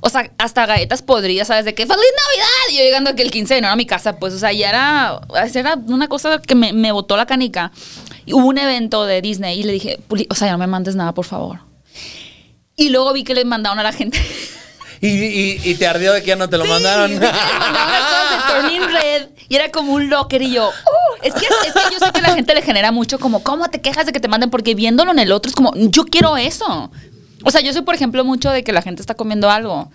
O sea, hasta galletas podridas, ¿sabes? De que ¡Feliz Navidad! Y yo llegando que el 15 de enero a mi casa, pues, o sea, ya era, era una cosa que me, me botó la canica. Y hubo un evento de Disney y le dije, "Puli, o sea, ya no me mandes nada, por favor. Y luego vi que le mandaron a la gente. <laughs> Y, y- y te ardió de que ya no te lo mandaron. Sí, de <laughs> Turning Red y era como un locker y yo, "Uh", es, que, es que yo sé que a la gente le genera mucho como, ¿cómo te quejas de que te manden? Porque viéndolo en el otro es como, yo quiero eso. O sea, yo soy, por ejemplo, mucho de que la gente está comiendo algo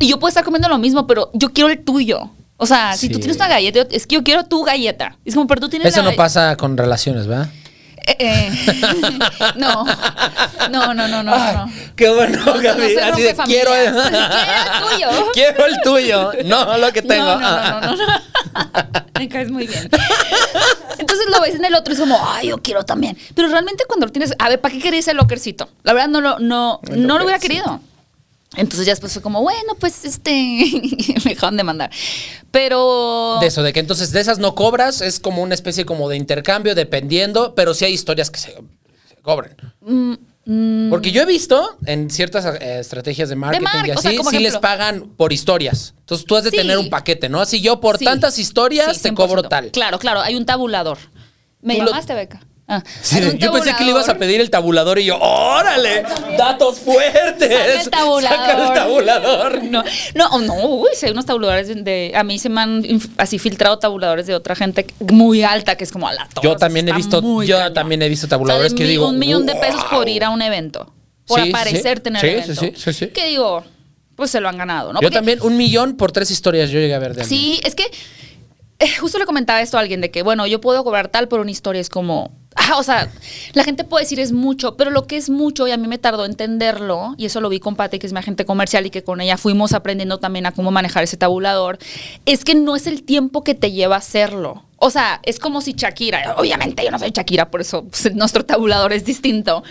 y yo puedo estar comiendo lo mismo, pero yo quiero el tuyo. O sea, si tú tienes una galleta, es que yo quiero tu galleta. Es como, pero tú tienes Eso la no pasa con relaciones, ¿verdad? Eh, <laughs> eh, no, no, no, no, no. Ay, no. Qué bueno, No, Gaby. Así de quiero <laughs> Quiero el tuyo. quiero el tuyo, no lo que tengo. No, no, no, no, no. <laughs> Me caes muy bien. Entonces lo ves en el otro y es como, ay, yo quiero también. Pero realmente cuando lo tienes, a ver, ¿para qué querías el lockercito? La verdad no lo, no, El no lo hubiera querido. Entonces ya después fue como, bueno, pues este, <laughs> me dejaron de mandar. Pero... De eso, de que entonces de esas no cobras, es como una especie como de intercambio dependiendo, pero sí hay historias que se, se cobran. Mm, Porque yo he visto en ciertas eh, estrategias de marketing mar- y o sea, así, sí les pagan por historias. Entonces tú has de Sí. tener un paquete, ¿no? Así yo por Sí. tantas historias Sí, te 100%. cobro tal. Claro, claro, hay un tabulador. ¿Me Tú lo- llamaste, Beca? Ah, Sí, yo pensé que le ibas a pedir el tabulador y yo, órale, datos fuertes. Saca el tabulador. Saca el tabulador. No, no, no, uy, sí, hay unos tabuladores de, A mí se me han así filtrado tabuladores de otra gente muy alta, que es como a la torre, Yo también he visto, yo cañón. también he visto O sea, tabuladores que digo. Un millón de pesos por ir a un evento. Por Sí, aparecer sí. tener evento. sí, sí, sí, sí. Que digo, pues se lo han ganado, ¿no? Yo Porque- también, un millón por tres historias yo llegué a ver de. Sí, es que eh, justo le comentaba esto a alguien de que, bueno, yo puedo cobrar tal por una historia, es como, ah, o sea, la gente puede decir es mucho, pero lo que es mucho, y a mí me tardó entenderlo, y eso lo vi con Pati, que es mi agente comercial, y que con ella fuimos aprendiendo también a cómo manejar ese tabulador, es que no es el tiempo que te lleva hacerlo. O sea, es como si Shakira, obviamente yo no soy Shakira, por eso pues, <laughs> nuestro tabulador es distinto,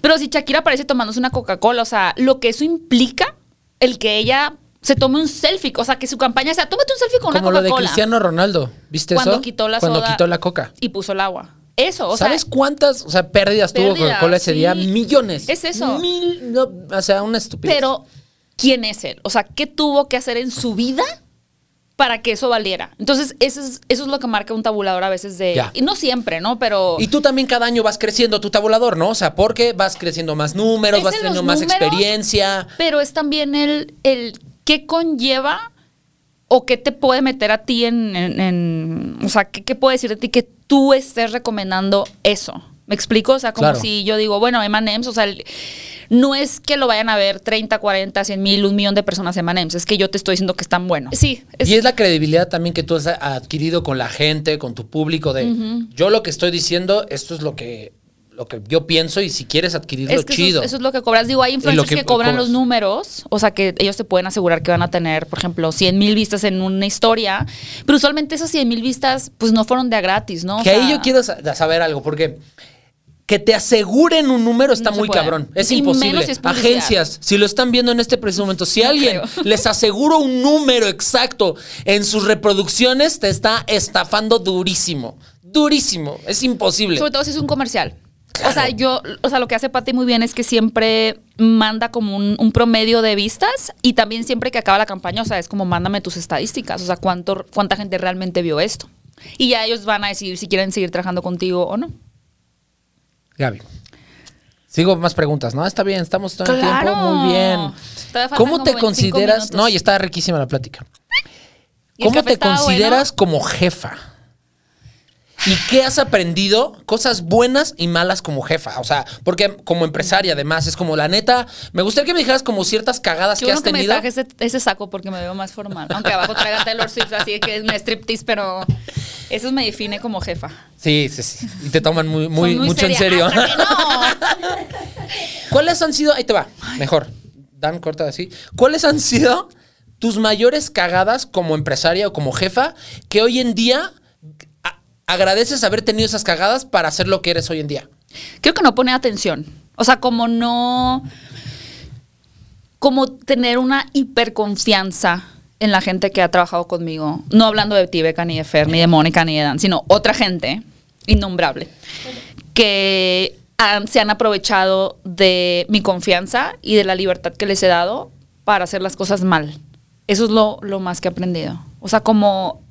pero si Shakira aparece tomándose una Coca-Cola, o sea, lo que eso implica, el que ella se tome un selfie, o sea, que su campaña sea, tómate un selfie con Como una lo de Coca-Cola. Cristiano Ronaldo. ¿Viste Cuando eso? quitó la Cuando soda quitó la coca. Y puso el agua. Eso, o ¿Sabes sea. cuántas o sea, pérdidas, tuvo Pérdidas, Coca-Cola ese sí. día? Millones. Es eso. Mil, no, o sea, una estupidez. Pero, ¿quién es él? O sea, ¿qué tuvo que hacer en su vida para que eso valiera? Entonces, eso es, eso es lo que marca un tabulador a veces de. Ya. Y no siempre, ¿no? Pero. Y tú también cada año vas creciendo tu tabulador, ¿no? O sea, porque vas creciendo más números, vas en teniendo más números, experiencia. Pero es también el, el qué conlleva o qué te puede meter a ti en, en- en- o sea, ¿qué, qué puede decir de ti que tú estés recomendando eso? ¿Me explico? O sea, como Claro. si yo digo, bueno, M&M's, o sea, el- no es que lo vayan a ver 30, 40, 100 mil, un millón de personas M&M's, es que yo te estoy diciendo que están buenos. Sí, es- Y es la credibilidad también que tú has adquirido con la gente, con tu público, de yo lo que estoy diciendo, esto es lo que, lo que yo pienso y si quieres adquirirlo, Es que chido. Eso, es lo que cobras. Digo, hay influencers que que, cobran cobras. los números, o sea, que ellos te pueden asegurar que van a tener, por ejemplo, 100 mil vistas en una historia, pero usualmente esas 100 mil vistas, pues no fueron de a gratis, ¿no? O que ahí yo quiero sa- saber algo, porque que te aseguren un número está No muy cabrón. Es Y imposible. si es. Agencias, si lo están viendo en este preciso momento, si No alguien creo. <laughs> les asegura un número exacto en sus reproducciones, te está estafando durísimo. Durísimo. Es imposible. Sobre todo si es un comercial. O sea, yo, o sea, lo que hace Pati muy bien es que siempre manda como un, un promedio de vistas y también siempre que acaba la campaña, o sea, es como mándame tus estadísticas, o sea, cuánto, cuánta gente realmente vio esto. Y ya ellos van a decidir si quieren seguir trabajando contigo o no. Gaby. Sigo más preguntas, ¿no? Está bien, estamos todo el tiempo muy bien. ¿Cómo te 25 consideras? No, y está riquísima la plática. ¿Y el ¿Cómo te consideras bueno? como jefa? ¿Y qué has aprendido? Cosas buenas y malas como jefa. O sea, porque como empresaria, además, es como la neta. Me gustaría que me dijeras como ciertas cagadas Qué que bueno has que me tenido. ese, ese saco porque me veo más formal. Aunque abajo traiga Taylor Swift, así que es una striptease, pero eso me define como jefa. Sí, sí, sí. Y te toman muy, muy, mucho en serio. No. <laughs> ¿Cuáles han sido? Ahí te va. Mejor. Dan, corta así. ¿Cuáles han sido tus mayores cagadas como empresaria o como jefa que hoy en día agradeces haber tenido esas cagadas para hacer lo que eres hoy en día? Creo que no pone atención. O sea, como no. Como tener una hiperconfianza en la gente que ha trabajado conmigo. No hablando de ti, Beca, ni de Fer, ni de Mónica, ni de Dan, sino otra gente innombrable. Que se han aprovechado de mi confianza y de la libertad que les he dado para hacer las cosas mal. Eso es lo, lo más que he aprendido. O sea, como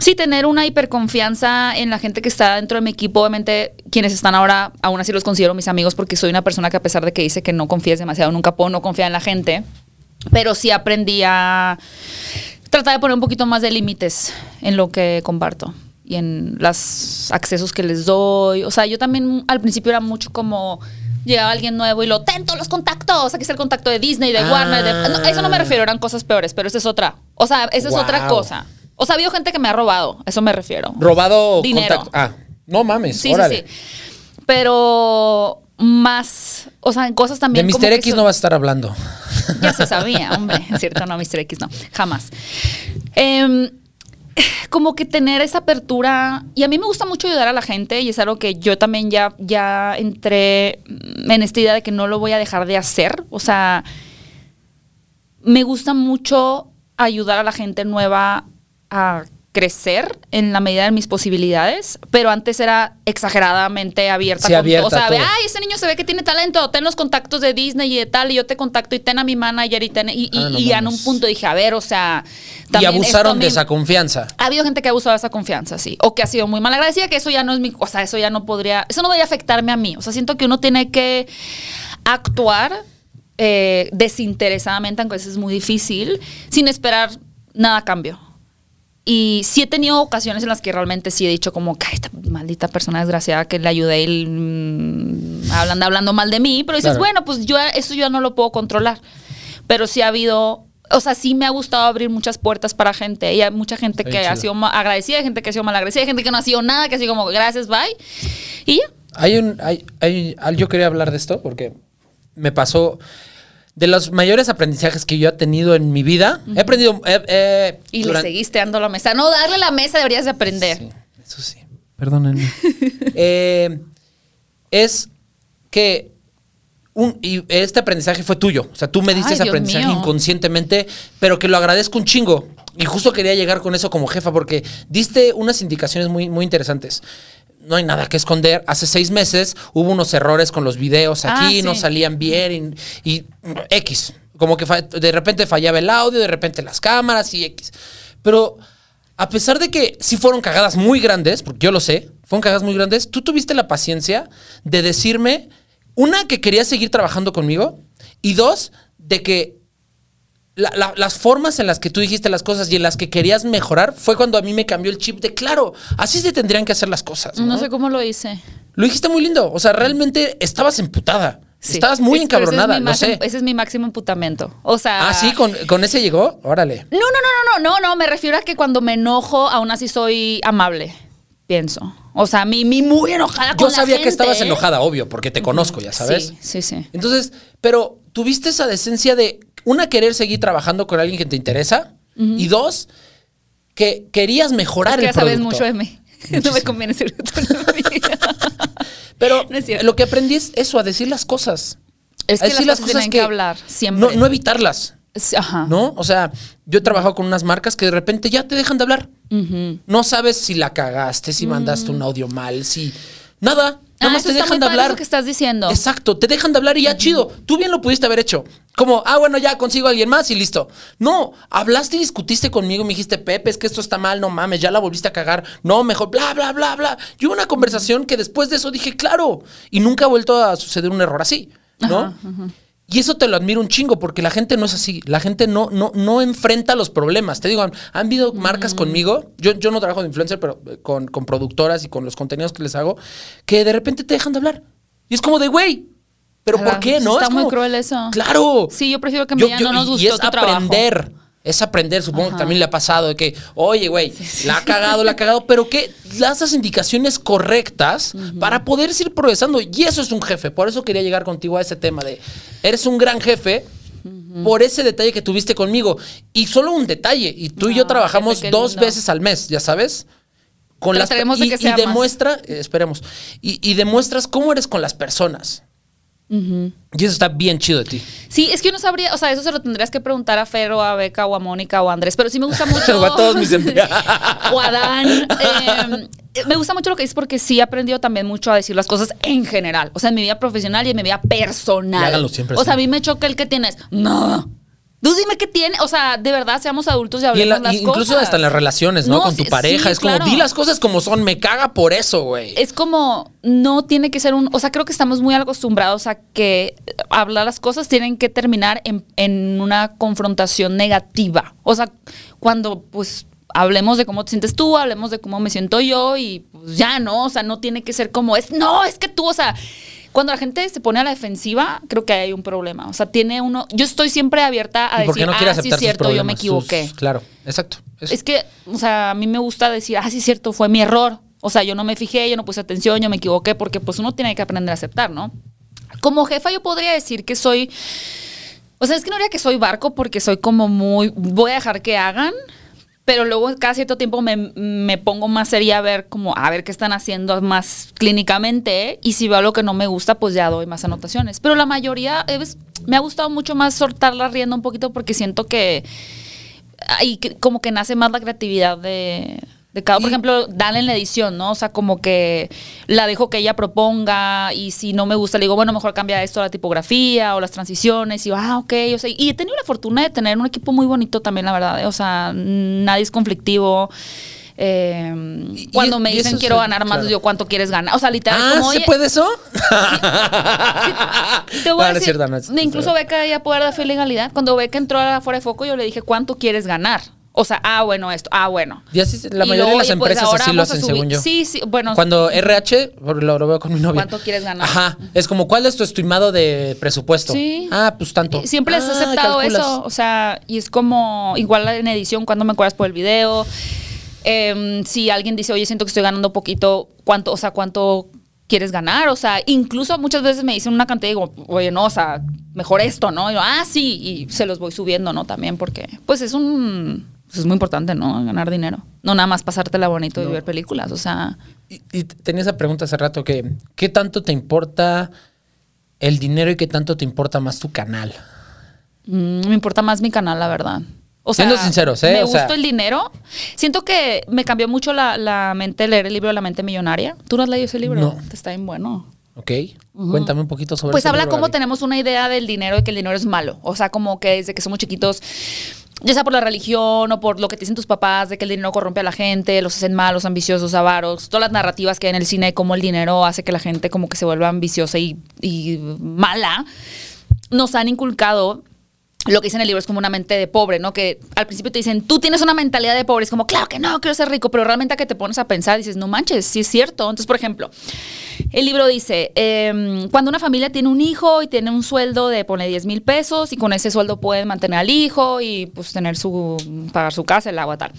Sí, tener una hiperconfianza en la gente que está dentro de mi equipo. Obviamente, quienes están ahora, aún así los considero mis amigos porque soy una persona que a pesar de que dice que no confíes demasiado, nunca puedo no confiar en la gente. Pero sí aprendí a tratar de poner un poquito más de límites en lo que comparto y en los accesos que les doy. O sea, yo también al principio era mucho como llegaba alguien nuevo y lo tento los contactos, aquí está el contacto de Disney, de Ah. Warner, de- no, a eso no me refiero, eran cosas peores, pero esa es otra. O sea, esa es otra Wow. cosa. O sea, ha habido gente que me ha robado, a eso me refiero. Robado Dinero. contacto. Ah, no mames. Sí, órale. sí, sí. Pero más, o sea, en cosas De también. como Mr. que X son- no vas a estar hablando. <laughs> ya se sabía, hombre. <laughs> Es cierto, no, Mr. X no. Jamás. Em, <sighs> como que tener esa apertura. Y a mí me gusta mucho ayudar a la gente y es algo que yo también ya, ya entré en esta idea de que no lo voy a dejar de hacer. O sea, me gusta mucho ayudar a la gente nueva a crecer en la medida de mis posibilidades, pero antes era exageradamente abierta. Sí, con abierta todo. O sea, todo. ay, ese niño se ve que tiene talento, ten los contactos de Disney y de tal, y yo te contacto y ten a mi manager y ten... Y, y- Ah, no y en un punto dije, a ver, o sea... Y también abusaron esto de esa confianza. ha habido gente que ha abusado de esa confianza, sí. O que ha sido muy mal agradecida, que eso ya no es mi. O sea, eso ya no podría. Eso no debería afectarme a mí. O sea, siento que uno tiene que actuar eh, desinteresadamente, aunque eso es muy difícil, sin esperar nada a cambio. Y sí he tenido ocasiones en las que realmente sí he dicho como, "Ay, esta maldita persona desgraciada que le ayudé y mm, hablan, hablando mal de mí, pero dices, Claro. bueno, pues yo eso yo no lo puedo controlar. Pero sí ha habido, o sea, sí me ha gustado abrir muchas puertas para gente. Y hay mucha gente Está que ha sido agradecida, hay gente que ha sido mal agradecida, hay gente que no ha sido nada, que ha sido como, gracias, bye. Y ya. Hay un. Hay, hay, yo quería hablar de esto porque me pasó. De los mayores aprendizajes que yo he tenido en mi vida, he aprendido. eh, eh, Y durante- le seguiste dando la mesa. No, darle la mesa deberías de aprender. Sí, eso sí. Perdónenme. <laughs> Eh, es que un, y este aprendizaje fue tuyo. O sea, tú me diste Ay, ese Dios aprendizaje mío. inconscientemente, pero que lo agradezco un chingo. Y justo quería llegar con eso como jefa, porque diste unas indicaciones muy, muy interesantes. No hay nada que esconder. Hace seis meses hubo unos errores con los videos Ah, aquí, sí. no salían bien y, y X. Como que de repente fallaba el audio, de repente las cámaras y X. Pero a pesar de que sí fueron cagadas muy grandes, porque yo lo sé, fueron cagadas muy grandes, tú tuviste la paciencia de decirme, una, que querías seguir trabajando conmigo, y dos, de que la- la- las formas en las que tú dijiste las cosas y en las que querías mejorar fue cuando a mí me cambió el chip de, claro, así se tendrían que hacer las cosas. ¿no? No sé cómo lo hice. Lo dijiste muy lindo. O sea, realmente estabas emputada. Sí. Estabas muy Es- es encabronada, máximo- sé. Ese es mi máximo emputamiento. O sea. Ah, sí, con, con ese llegó. Órale. No, no, no, no, no, no, no. Me refiero a que cuando me enojo, aún así soy amable. Pienso. O sea, mi, mi muy enojada con Yo la sabía que estabas enojada, obvio, porque te conozco, ya sabes. Sí, sí, sí. Entonces, pero tuviste esa decencia de, una, querer seguir trabajando con alguien que te interesa, y dos, que querías mejorar Es que el ya sabes mucho de mí. <laughs> No me conviene ser. <laughs> Pero No es lo que aprendí es eso, a decir las cosas. Es a que decir las cosas tienen que, hablar siempre. No, no evitarlas, Ajá. ¿no? O sea, yo he trabajado con unas marcas que de repente ya te dejan de hablar. No sabes si la cagaste, si mandaste un audio mal, si... Nada. Nada Ah, más te dejan de hablar. eso que estás diciendo. Exacto, te dejan de hablar y ya chido. Tú bien lo pudiste haber hecho. Como, ah, bueno, ya consigo a alguien más y listo. No, hablaste y discutiste conmigo me dijiste, Pepe, es que esto está mal, no mames, ya la volviste a cagar. No, mejor, bla, bla, bla, bla. Y hubo una conversación que después de eso dije, claro. Y nunca ha vuelto a suceder un error así, ¿no? Y eso te lo admiro un chingo porque la gente no es así. La gente no, no, no enfrenta los problemas. Te digo, han, han habido marcas conmigo. Yo, yo no trabajo de influencer, pero eh, con, con productoras y con los contenidos que les hago, que de repente te dejan de hablar. Y es como de, güey, ¿pero Claro, por qué? ¿No? está Es muy como- cruel eso. Claro. Sí, yo prefiero que me digan, no nos gustó Y es tu trabajo. Es aprender, supongo que también le ha pasado de que, oye, güey, la ha cagado, la ha cagado, pero que las indicaciones correctas para poder ir progresando. Y eso es un jefe. Por eso quería llegar contigo a ese tema de, eres un gran jefe por ese detalle que tuviste conmigo. Y solo un detalle. Y tú y yo trabajamos dos lindo. veces al mes, ya sabes. Con las, de y, que y sea más. demuestra, eh, esperemos, y, y demuestras cómo eres con las personas. Y eso está bien chido de ti. Sí, es que yo no sabría, o sea, eso se lo tendrías que preguntar a Fer o a Beca o a Mónica o a Andrés, pero sí me gusta <laughs> mucho. O a todos mis empleados. <laughs> o a Dan. eh, me gusta mucho lo que dices porque sí he aprendido también mucho a decir las cosas en general. O sea, en mi vida profesional y en mi vida personal. Y háganlo siempre O sea, a mí me choca el que tienes. No. Tú dime qué tiene. O sea, de verdad, seamos adultos y Y hablemos la- las incluso cosas. hasta en las relaciones, ¿no? No, Con tu pareja. sí, es como, di las cosas como son, me caga por eso, güey. Es como, no tiene que ser un, o sea, creo que estamos muy acostumbrados a que hablar las cosas tienen que terminar en, en una confrontación negativa. O sea, cuando pues hablemos de cómo te sientes tú, hablemos de cómo me siento yo y pues ya, ¿no? O sea, no tiene que ser como es, no, es que tú, o sea, cuando la gente se pone a la defensiva, creo que hay un problema. O sea, tiene uno, yo estoy siempre abierta a ¿Y por qué decir, no ah, sí, sus cierto, yo me sus- equivoqué. Claro, exacto. Eso. Es que, o sea, a mí me gusta decir, ah, sí, es cierto, fue mi error. O sea, yo no me fijé, yo no puse atención, yo me equivoqué, porque pues uno tiene que aprender a aceptar, ¿no? Como jefa yo podría decir que soy, o sea, es que no diría que soy barco porque soy como muy, voy a dejar que hagan, pero luego cada cierto tiempo me, me pongo más seria a ver como, a ver qué están haciendo más clínicamente y si veo algo que no me gusta, pues ya doy más anotaciones. Pero la mayoría, es- me ha gustado mucho más soltarla riendo un poquito porque siento que ahí como que nace más la creatividad de, de cada. Por ejemplo, Dan en la edición, ¿no? O sea, como que la dejo que ella proponga y si no me gusta, le digo, bueno, mejor cambia esto, la tipografía o las transiciones. Y yo, ah, ok. O sea, y he tenido la fortuna de tener un equipo muy bonito también, la verdad. ¿eh? O sea, nadie es conflictivo. Eh, Y- cuando y- me dicen quiero es- ganar más, claro. yo cuánto quieres ganar. O sea, literal, ah, como, ¿se puede eso? <laughs> te voy a decir, incluso Beca ya poder de legalidad. Cuando Beca entró a fuera de foco, yo le dije, ¿cuánto quieres ganar? O sea, ah, bueno, esto, ah, bueno. Y así, la Y mayoría luego, de las pues, empresas así lo hacen, según yo. Sí, sí, bueno. Cuando RH, lo, lo veo con mi novia. ¿Cuánto quieres ganar? Ajá. Es como, ¿cuál es tu estimado de presupuesto? Sí. Ah, pues tanto. Siempre les he Ah, aceptado calculas. eso. O sea, y es como igual en edición, cuando me cobras por el video. Em, si alguien dice, oye, siento que estoy ganando poquito, ¿cuánto, o sea, cuánto quieres ganar? O sea, incluso muchas veces me dicen una cantidad y digo, oye, no, o sea, mejor esto, ¿no? Y yo, ah, sí, y se los voy subiendo, ¿no? También porque, pues es un. Pues es muy importante, ¿no? Ganar dinero. No nada más pasártela bonito y ver películas. O sea, Y, y tenía esa pregunta hace rato que, ¿qué tanto te importa el dinero y qué tanto te importa más tu canal? Mm, me importa más mi canal, la verdad. O sea, Siendo sinceros, ¿eh? Me O sea- gustó el dinero. Siento que me cambió mucho la, la mente leer el libro La mente millonaria. ¿Tú no has leído ese libro? No. Está bien bueno. ¿Ok? Cuéntame un poquito sobre Pues ese habla cómo tenemos una idea del dinero y que el dinero es malo. O sea, como que desde que somos chiquitos, ya sea por la religión o por lo que te dicen tus papás, de que el dinero corrompe a la gente, los hacen malos, ambiciosos, avaros, todas las narrativas que hay en el cine cómo el dinero hace que la gente como que se vuelva ambiciosa y, y mala, nos han inculcado lo que dice en el libro es como una mente de pobre, ¿no? Que al principio te dicen, tú tienes una mentalidad de pobre. Es como, claro que no, quiero ser rico. Pero realmente a que te pones a pensar, dices, no manches, sí es cierto. Entonces, por ejemplo, el libro dice, em, cuando una familia tiene un hijo y tiene un sueldo de, pone 10 mil pesos y con ese sueldo pueden mantener al hijo y pues tener su, pagar su casa, el agua, tal.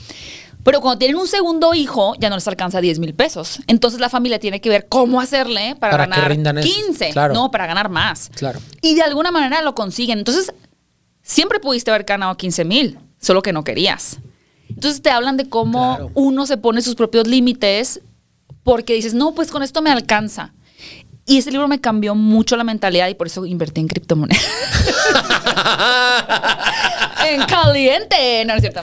Pero cuando tienen un segundo hijo, ya no les alcanza 10 mil pesos. Entonces la familia tiene que ver cómo hacerle para, Para ganar rindan eso. 15, Claro. no, para ganar más. Claro. Y de alguna manera lo consiguen. Entonces, siempre pudiste haber ganado 15 mil, solo que no querías. Entonces te hablan de cómo Claro. uno se pone sus propios límites porque dices, no, pues con esto me alcanza. Y ese libro me cambió mucho la mentalidad y por eso invertí en criptomonedas. <laughs> en caliente. No, no es cierto.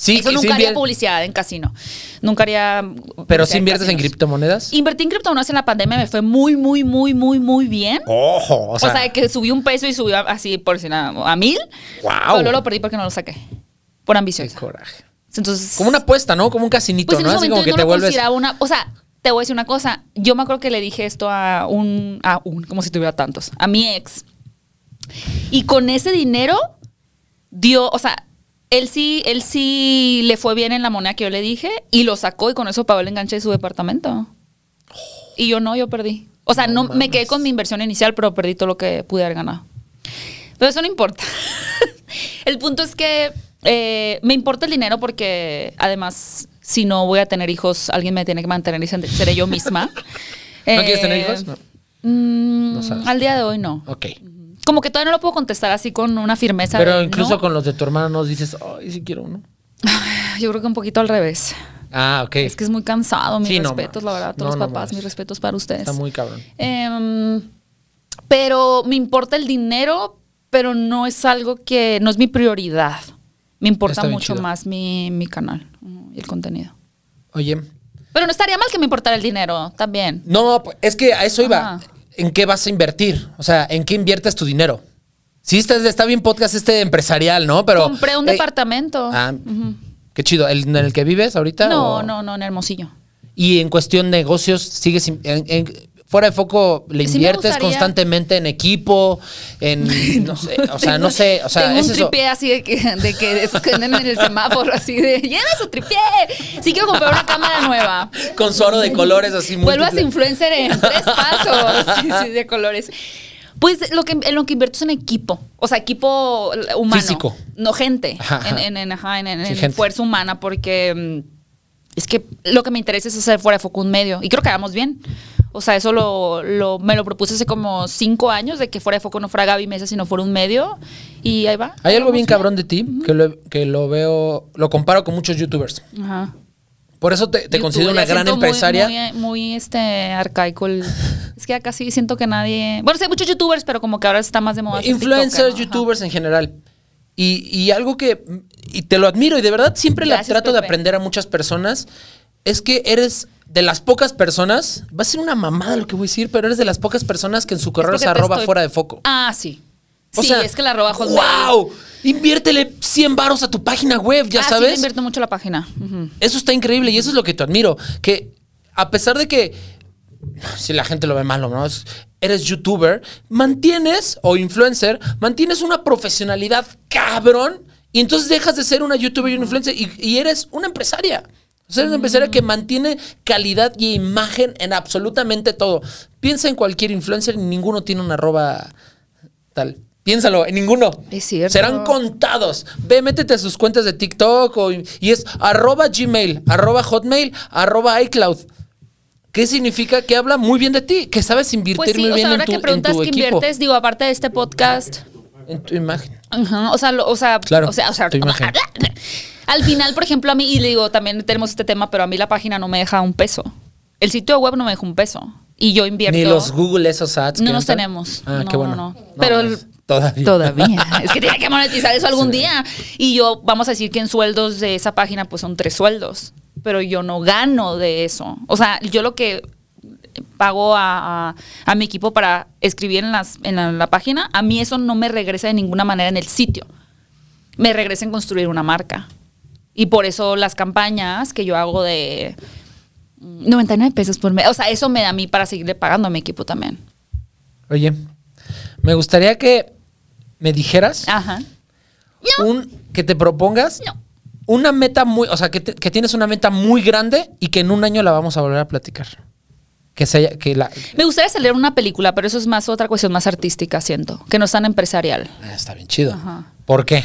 Sí, eso nunca sí haría publicidad en casino. Nunca haría. Pero si inviertes en criptomonedas. Invertí en criptomonedas en la pandemia, me fue muy, muy, muy, muy, muy bien. Ojo, o O sea, sea, que subí un peso y subió así por si nada, a mil. Guau. Pero lo perdí porque no lo saqué. Por qué ambiciosa. coraje. Entonces. Como una apuesta, ¿no? Como un casinito, Pues ¿no? Así como que no te vuelves. una. O sea, te voy a decir una cosa. Yo me acuerdo que le dije esto a un. A un, como si tuviera tantos. A mi ex. Y con ese dinero dio. O sea, él sí, él sí le fue bien en la moneda que yo le dije y lo sacó y con eso pagó el enganche de su departamento. Y yo no, yo perdí. O sea, no, me quedé con mi inversión inicial, pero perdí todo lo que pude haber ganado. Pero eso no importa. <laughs> el punto es que eh, me importa el dinero porque además, si no voy a tener hijos, alguien me tiene que mantener y ser- seré yo misma. <laughs> ¿No quieres tener Eh, hijos? No. mm, No sabes. al día de hoy no. Ok. Como que todavía no lo puedo contestar así con una firmeza. Pero de incluso no. con los de tu hermano nos dices, ay, sí quiero uno. Yo creo que un poquito al revés. Ah, ok. Es que es muy cansado. Mis Sí, respetos, la verdad, a todos No, los papás, mis respetos para ustedes. Está muy cabrón. Em, pero me importa el dinero, pero no es algo que, no es mi prioridad. Me importa mucho chido. más mi, mi canal y el contenido. Oye, Pero no estaría mal que me importara el dinero también. no, pues, es que a eso iba. Ajá. ¿En qué vas a invertir? O sea, ¿en qué inviertes tu dinero? Sí, está, está bien podcast este empresarial, ¿no? Pero. Compré un eh, departamento. Ah, qué chido. ¿El, ¿En el que vives ahorita? no, o- no, no, en Hermosillo. Y en cuestión de negocios, sigues en- en- fuera de foco, le inviertes constantemente en equipo, en <laughs> no sé, o sea, no sé, o sea, Tengo es un eso. tripié así de que, de que en el semáforo, así de llena su tripié. Sí quiero comprar una cámara nueva. Con su oro de colores así Vuelvas múltiple. influencer en tres pasos <laughs> sí, sí, de colores. Pues lo que, en lo que invierto es en equipo. O sea, equipo humano. Físico. No gente. Ajá, ajá. En, en, en- ajá, en- en- gente. fuerza humana, porque mm, es que lo que me interesa es hacer fuera de foco un medio. Y creo que hagamos bien. O sea, eso lo, lo- me lo propuse hace como cinco años, de que fuera de foco no fuera Gaby Mesa, sino fuera un medio. Y ahí va. Hay algo bien cabrón de ti que lo, que lo veo, lo comparo con muchos youtubers. Ajá. Por eso te, te YouTube, considero una gran siento muy- empresaria. Muy, muy, este, arcaico. el- <laughs> es que ya casi siento que nadie. Bueno, sí, hay muchos youtubers, pero como que ahora está más de moda. Influencers, youtubers en general. Y, y algo que, y te lo admiro y de verdad siempre la Gracias, trato de aprender a muchas personas, es que eres de las pocas personas, va a ser una mamada lo que voy a decir, pero eres de las pocas personas que en su correo se arroba estoy- fuera de foco. Ah, sí. O sí, sea, es que la arroba Hotmail. ¡Wow! Inviértele 100 varos a tu página web, ya ah, Sí, le sabes. invierto mucho la página. Eso está increíble y eso es lo que te admiro. Que a pesar de que, si la gente lo ve malo, ¿no? Es- eres youtuber, mantienes, o influencer, mantienes una profesionalidad cabrón y entonces dejas de ser una youtuber y una influencer y, y eres una empresaria. O sea, eres una empresaria que mantiene calidad y imagen en absolutamente todo. Piensa en cualquier influencer y ninguno tiene una arroba tal. Piénsalo, en ninguno. Es cierto. Serán contados. Ve, métete a sus cuentas de TikTok o- y es arroba Gmail, arroba Hotmail, arroba iCloud. ¿Qué significa? Que habla muy bien de ti, que sabes invertir Pues sí, muy o bien sea, ahora en tu, que preguntas que inviertes, digo, aparte de este podcast. en tu imagen. Ajá, o sea, lo- o sea, Claro, o sea, o sea, tu imagen. Al final, por ejemplo, a mí, y le digo, también tenemos este tema, pero a mí la página no me deja un peso. El sitio web no me deja un peso. Y yo invierto. Ni los Google esos ads. No entran. tenemos. Ah, No, qué bueno. no, no. Pero el- todavía. Todavía. <laughs> es que tiene que monetizar eso algún día. Y yo, vamos a decir que en sueldos de esa página, pues son tres sueldos. Pero yo no gano de eso. O sea, yo lo que pago a, a- a mi equipo para escribir en, las, en la, la página, a mí eso no me regresa de ninguna manera en el sitio. Me regresa en construir una marca. Y por eso las campañas que yo hago de mm, 99 pesos por mes, o sea, eso me da a mí para seguirle pagando a mi equipo también. Oye, me gustaría que me dijeras Ajá. No. Un, que te propongas No. una meta muy, o sea, que, te- que tienes una meta muy grande y que en un año la vamos a volver a platicar. Que se que la, Me gustaría salir una película, pero eso es más otra cuestión más artística, siento, que no es tan empresarial. Ah, está bien chido. Ajá. ¿Por qué?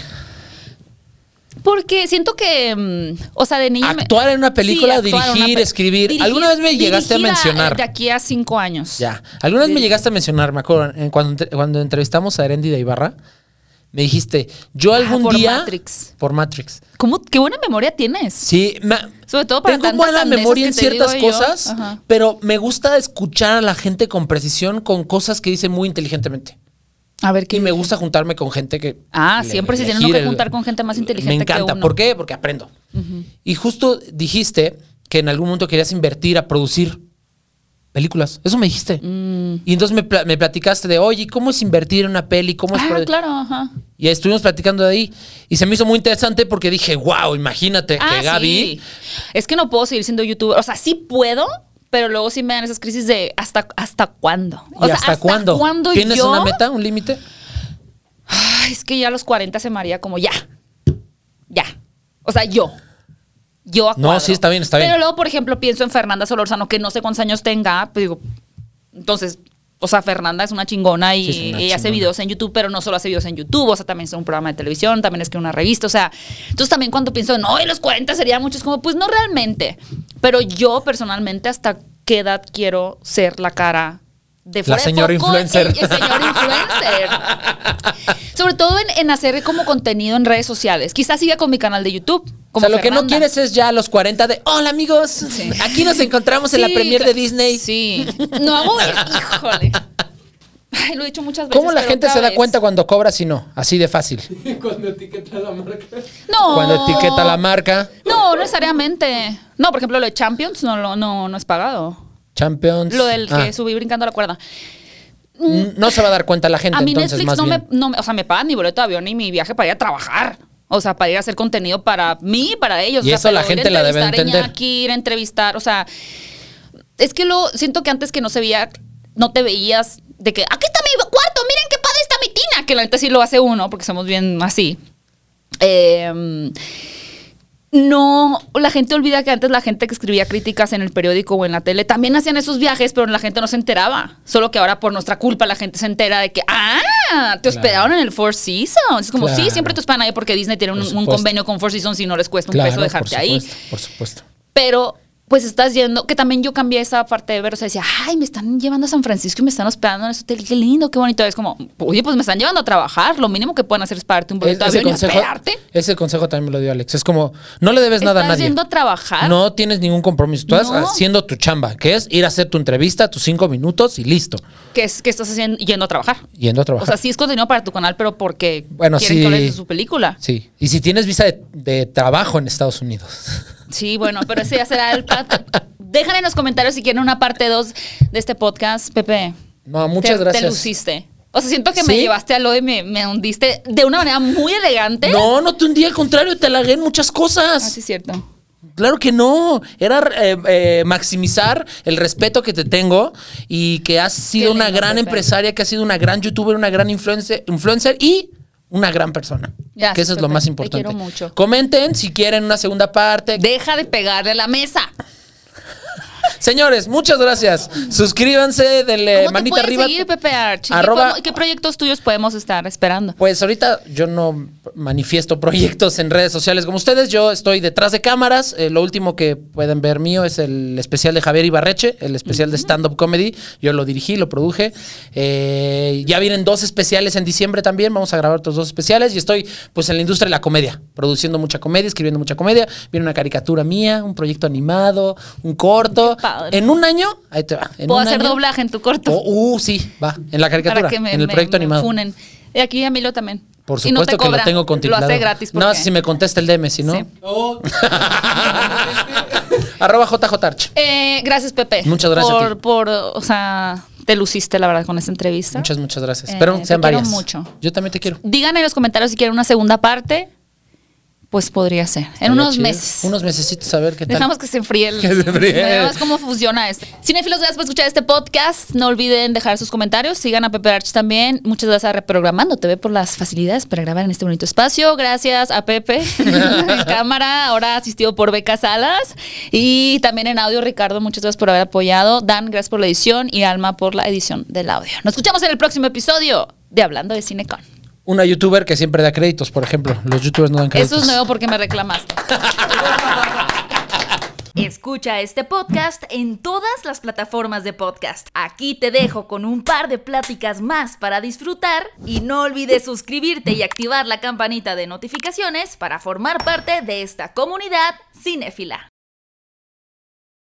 Porque siento que, mm, o sea, de niña... me- Actuar en una película, dirigir, pe- escribir. ¿Alguna vez me llegaste a mencionar? De aquí a cinco años. Ya. ¿Alguna vez me llegaste a mencionar, me acuerdo, cuando, cuando entrevistamos a Erendi de Ibarra? Me dijiste, yo algún por día. Matrix. Por Matrix. ¿Cómo, qué buena memoria tienes. Sí, me- Sobre todo para tengo buena memoria en ciertas cosas, pero me gusta escuchar a la gente con precisión, con cosas que dice muy inteligentemente. A ver qué Y me gusta juntarme con gente que. Ah, le- siempre se tiene que juntar con gente más inteligente Me encanta. que uno. ¿Por qué? Porque aprendo. Y justo dijiste que en algún momento querías invertir a producir películas. Eso me dijiste. Mm. Y entonces me, me platicaste de, oye, ¿cómo es invertir en una peli? ¿Cómo es Ah, produ-?" claro, ajá. Y estuvimos platicando de ahí. Y se me hizo muy interesante porque dije, wow, imagínate Ah, que Gaby. sí. Es que no puedo seguir siendo youtuber. O sea, sí puedo, pero luego sí me dan esas crisis de ¿hasta, hasta cuándo? O ¿Y sea, hasta, cuándo? cuándo ¿Tienes yo? una meta, un límite? Es que ya a los 40 se me haría como ya. Ya. O sea, yo. Yo a No, cuadro. sí, está bien, está bien. Pero luego, por ejemplo, pienso en Fernanda Solorzano, que no sé cuántos años tenga, pues digo, entonces, o sea, Fernanda es una chingona y Sí, es una ella hace videos en YouTube, pero no solo hace videos en YouTube, o sea, también es un programa de televisión, también es que una revista, o sea, entonces también cuando pienso, no, en los 40 sería mucho, es como, pues no realmente, pero yo personalmente hasta qué edad quiero ser la cara de La fuera de señora foco, influencer. el- el señor influencer. <laughs> Sobre todo en, en hacer como contenido en redes sociales. Quizás siga con mi canal de YouTube. O Como sea, lo que no quieres es ya a los 40 de, hola amigos, aquí nos encontramos en la premier de Disney. Sí. No hago. Híjole. Ay, lo he dicho muchas veces. ¿Cómo la gente se da vez. cuenta cuando cobras y no? Así de fácil. <laughs> Cuando etiqueta la marca. No. Cuando etiqueta la marca, No, no necesariamente. No, por ejemplo, lo de Champions no, lo- no, no es pagado. Champions. Lo del Ah, que subí brincando la cuerda. n- No se va a dar cuenta la gente, A mí entonces, Netflix más no me, no me- O sea, me pagan mi boleto de avión y mi viaje para ir a trabajar. O sea, para ir a hacer contenido para mí y para ellos. Y O sea, eso la gente la debe entender. Iñaki, ir a entrevistar. O sea, es que lo siento que antes que no se veía, no te veías de que aquí está mi cuarto, miren qué padre está mi tina. Que la neta sí lo hace uno, porque somos bien así. Eh, no, la gente olvida que antes la gente que escribía críticas en el periódico o en la tele también hacían esos viajes, pero la gente no se enteraba. Solo que ahora por nuestra culpa la gente se entera de que, ah, te hospedaron en el Four Seasons. Es como, sí, siempre te hospedan ahí porque Disney tiene un, convenio con Four Seasons y no les cuesta un Claro, peso dejarte por ahí. supuesto, Por supuesto. Pero pues estás yendo, que también yo cambié esa parte de ver, o sea, decía, ay, me están llevando a San Francisco y me están hospedando en ese hotel, qué lindo, qué bonito. Es como, oye, pues me están llevando a trabajar, lo mínimo que pueden hacer es pagarte un boleto de avión y consejo, hospedarte. ese consejo también me lo dio Alex. Es como, no le debes nada a ¿Estás nadie. yendo a trabajar? No tienes ningún compromiso. Tú estás No. haciendo tu chamba, que es ir a hacer tu entrevista, tus cinco minutos y listo. que, es, que estás haciendo, yendo a trabajar. Yendo a trabajar. O sea, sí es contenido para tu canal, pero porque Bueno, quieren sí. que hables de su película. sí. Y si tienes visa de, de trabajo en Estados Unidos. Sí, bueno, pero ese ya será el plato. Dejan en los comentarios si quieren una parte 2 de este podcast, Pepe. No, muchas Te- gracias. Te luciste. O sea, siento que me llevaste a lo y me, me hundiste de una manera muy elegante. No, no te hundí, al contrario, te halagué en muchas cosas. Ah, sí, es cierto. Claro que no. Era eh, eh, maximizar el respeto que te tengo y que has sido Qué una lindo, gran Pepe. empresaria, que has sido una gran youtuber, una gran influencer, influencer y una gran persona. Gracias, que eso es lo más Te importante. quiero mucho. Comenten si quieren una segunda parte. Deja de pegarle a la mesa. Señores, muchas gracias. Suscríbanse, denle ¿Cómo te manita arriba. seguir, Pepe Arch? ¿Qué Arroba- podemos- ¿Qué proyectos tuyos podemos estar esperando? Pues ahorita yo no manifiesto proyectos en redes sociales como ustedes. Yo estoy detrás de cámaras. Eh, lo último que pueden ver mío es el especial de Javier Ibarreche, el especial de stand-up comedy. Yo lo dirigí, lo produje. Eh, ya vienen dos especiales en diciembre también. Vamos a grabar otros dos especiales. Y estoy pues en la industria de la comedia, produciendo mucha comedia, escribiendo mucha comedia. Viene una caricatura mía, un proyecto animado, un corto. Padre. En un año, ahí te va. En Puedo un hacer año- doblaje en tu corto. Oh, uh, sí, va. En la caricatura, para que me, en el me- proyecto me animado. funen. Y aquí Emilio también. Por no te supuesto que lo tengo contemplado. Lo hace gratis. No, porque- si me contesta el DM, si no. Sí. Oh, <laughs> Arroba JJarch. Eh, gracias, Pepe. Muchas gracias a Por, ti. por, o sea, te luciste, la verdad, con esta entrevista. Muchas, muchas gracias. Eh, Espero te sean quiero varias. mucho. Yo también te quiero. Digan en los comentarios si quieren una segunda parte. Pues podría ser. En unos chido. meses. Unos mesecitos a ver qué tal. Dejamos que se enfríe el. <laughs> Que se enfríe. <laughs> Veamos cómo funciona este. Cinefilos, gracias por escuchar este podcast. No olviden dejar sus comentarios. Sigan a Pepe Arch también. Muchas gracias a Reprogramando TV por las facilidades para grabar en este bonito espacio. Gracias a Pepe <laughs> en cámara, ahora asistido por Beca Salas. Y también en audio, Ricardo, muchas gracias por haber apoyado. Dan, gracias por la edición. Y Alma por la edición del audio. Nos escuchamos en el próximo episodio de Hablando de Cinecon. Una youtuber que siempre da créditos, por ejemplo. Los youtubers no dan créditos. Eso es nuevo porque me reclamaste. Escucha este podcast en todas las plataformas de podcast. Aquí te dejo con un par de pláticas más para disfrutar y no olvides suscribirte y activar la campanita de notificaciones para formar parte de esta comunidad cinéfila.